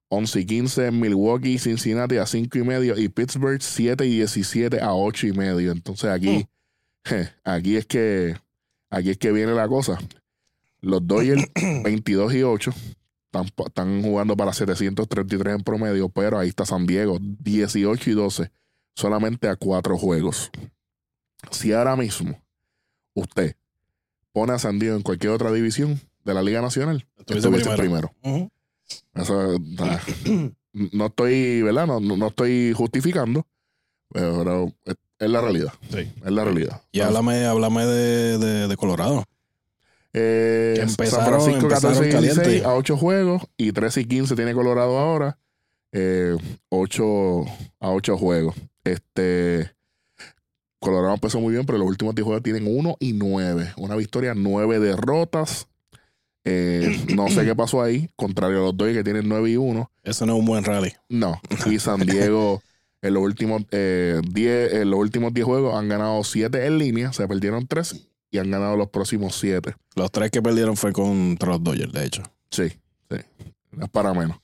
11 y 15 Milwaukee Cincinnati a 5 y medio. Y Pittsburgh 7 y 17 a 8 y medio. Entonces aquí, (laughs) aquí es que aquí es que viene la cosa. Los Dodgers (clears throat) 22 y 8 están, están jugando para 733 en promedio, pero ahí está San Diego 18 y 12 solamente a cuatro juegos. Si ahora mismo usted pone a San Diego en cualquier otra división de la Liga Nacional, Estuviese estuviese primero. primero. Eso, ah, (clears throat) no estoy, ¿verdad? No, no, no estoy justificando, pero, pero es, la realidad. Sí. Es la realidad. Y háblame, háblame de, de, de Colorado. Eh, Que empezaron- San Francisco empezaron 14 y 16 caliente. a 8 juegos y 13 y 15 tiene Colorado ahora. Eh, 8 a 8 juegos. Este Colorado empezó muy bien, pero los últimos 10 juegos tienen 1 y 9. Una victoria, 9 derrotas. Eh, no sé qué pasó ahí, contrario a los dos que tienen 9 y 1. Eso no es un buen rally. No. Y San Diego en los últimos eh, 10 en los últimos 10 juegos han ganado 7 en línea, se perdieron 3 y han ganado los próximos 7. Los tres que perdieron fue contra los Dodgers, de hecho. Sí, sí. Es para menos.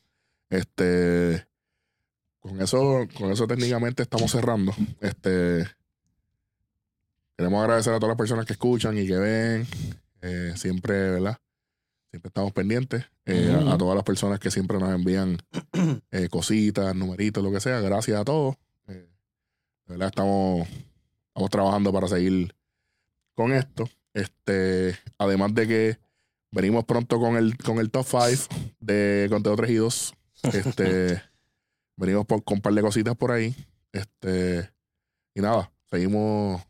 Este. Con eso, con eso técnicamente estamos cerrando. Este. Queremos agradecer a todas las personas que escuchan y que ven. Eh, siempre, ¿verdad? Siempre estamos pendientes. Eh, a- todas las personas que siempre nos envían (clears throat) eh, cositas, numeritos, lo que sea. Gracias a todos. Eh, de verdad, estamos, estamos trabajando para seguir con esto. Este, además de que venimos pronto con el, con el top 5 de Conteo 3 y 2. Este, (laughs) venimos por, con un par de cositas por ahí. Este, y nada, seguimos,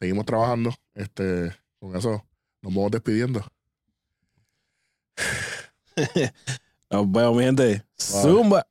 seguimos trabajando. Este, con eso nos vamos despidiendo. Nos vemos, mi gente. Zumba.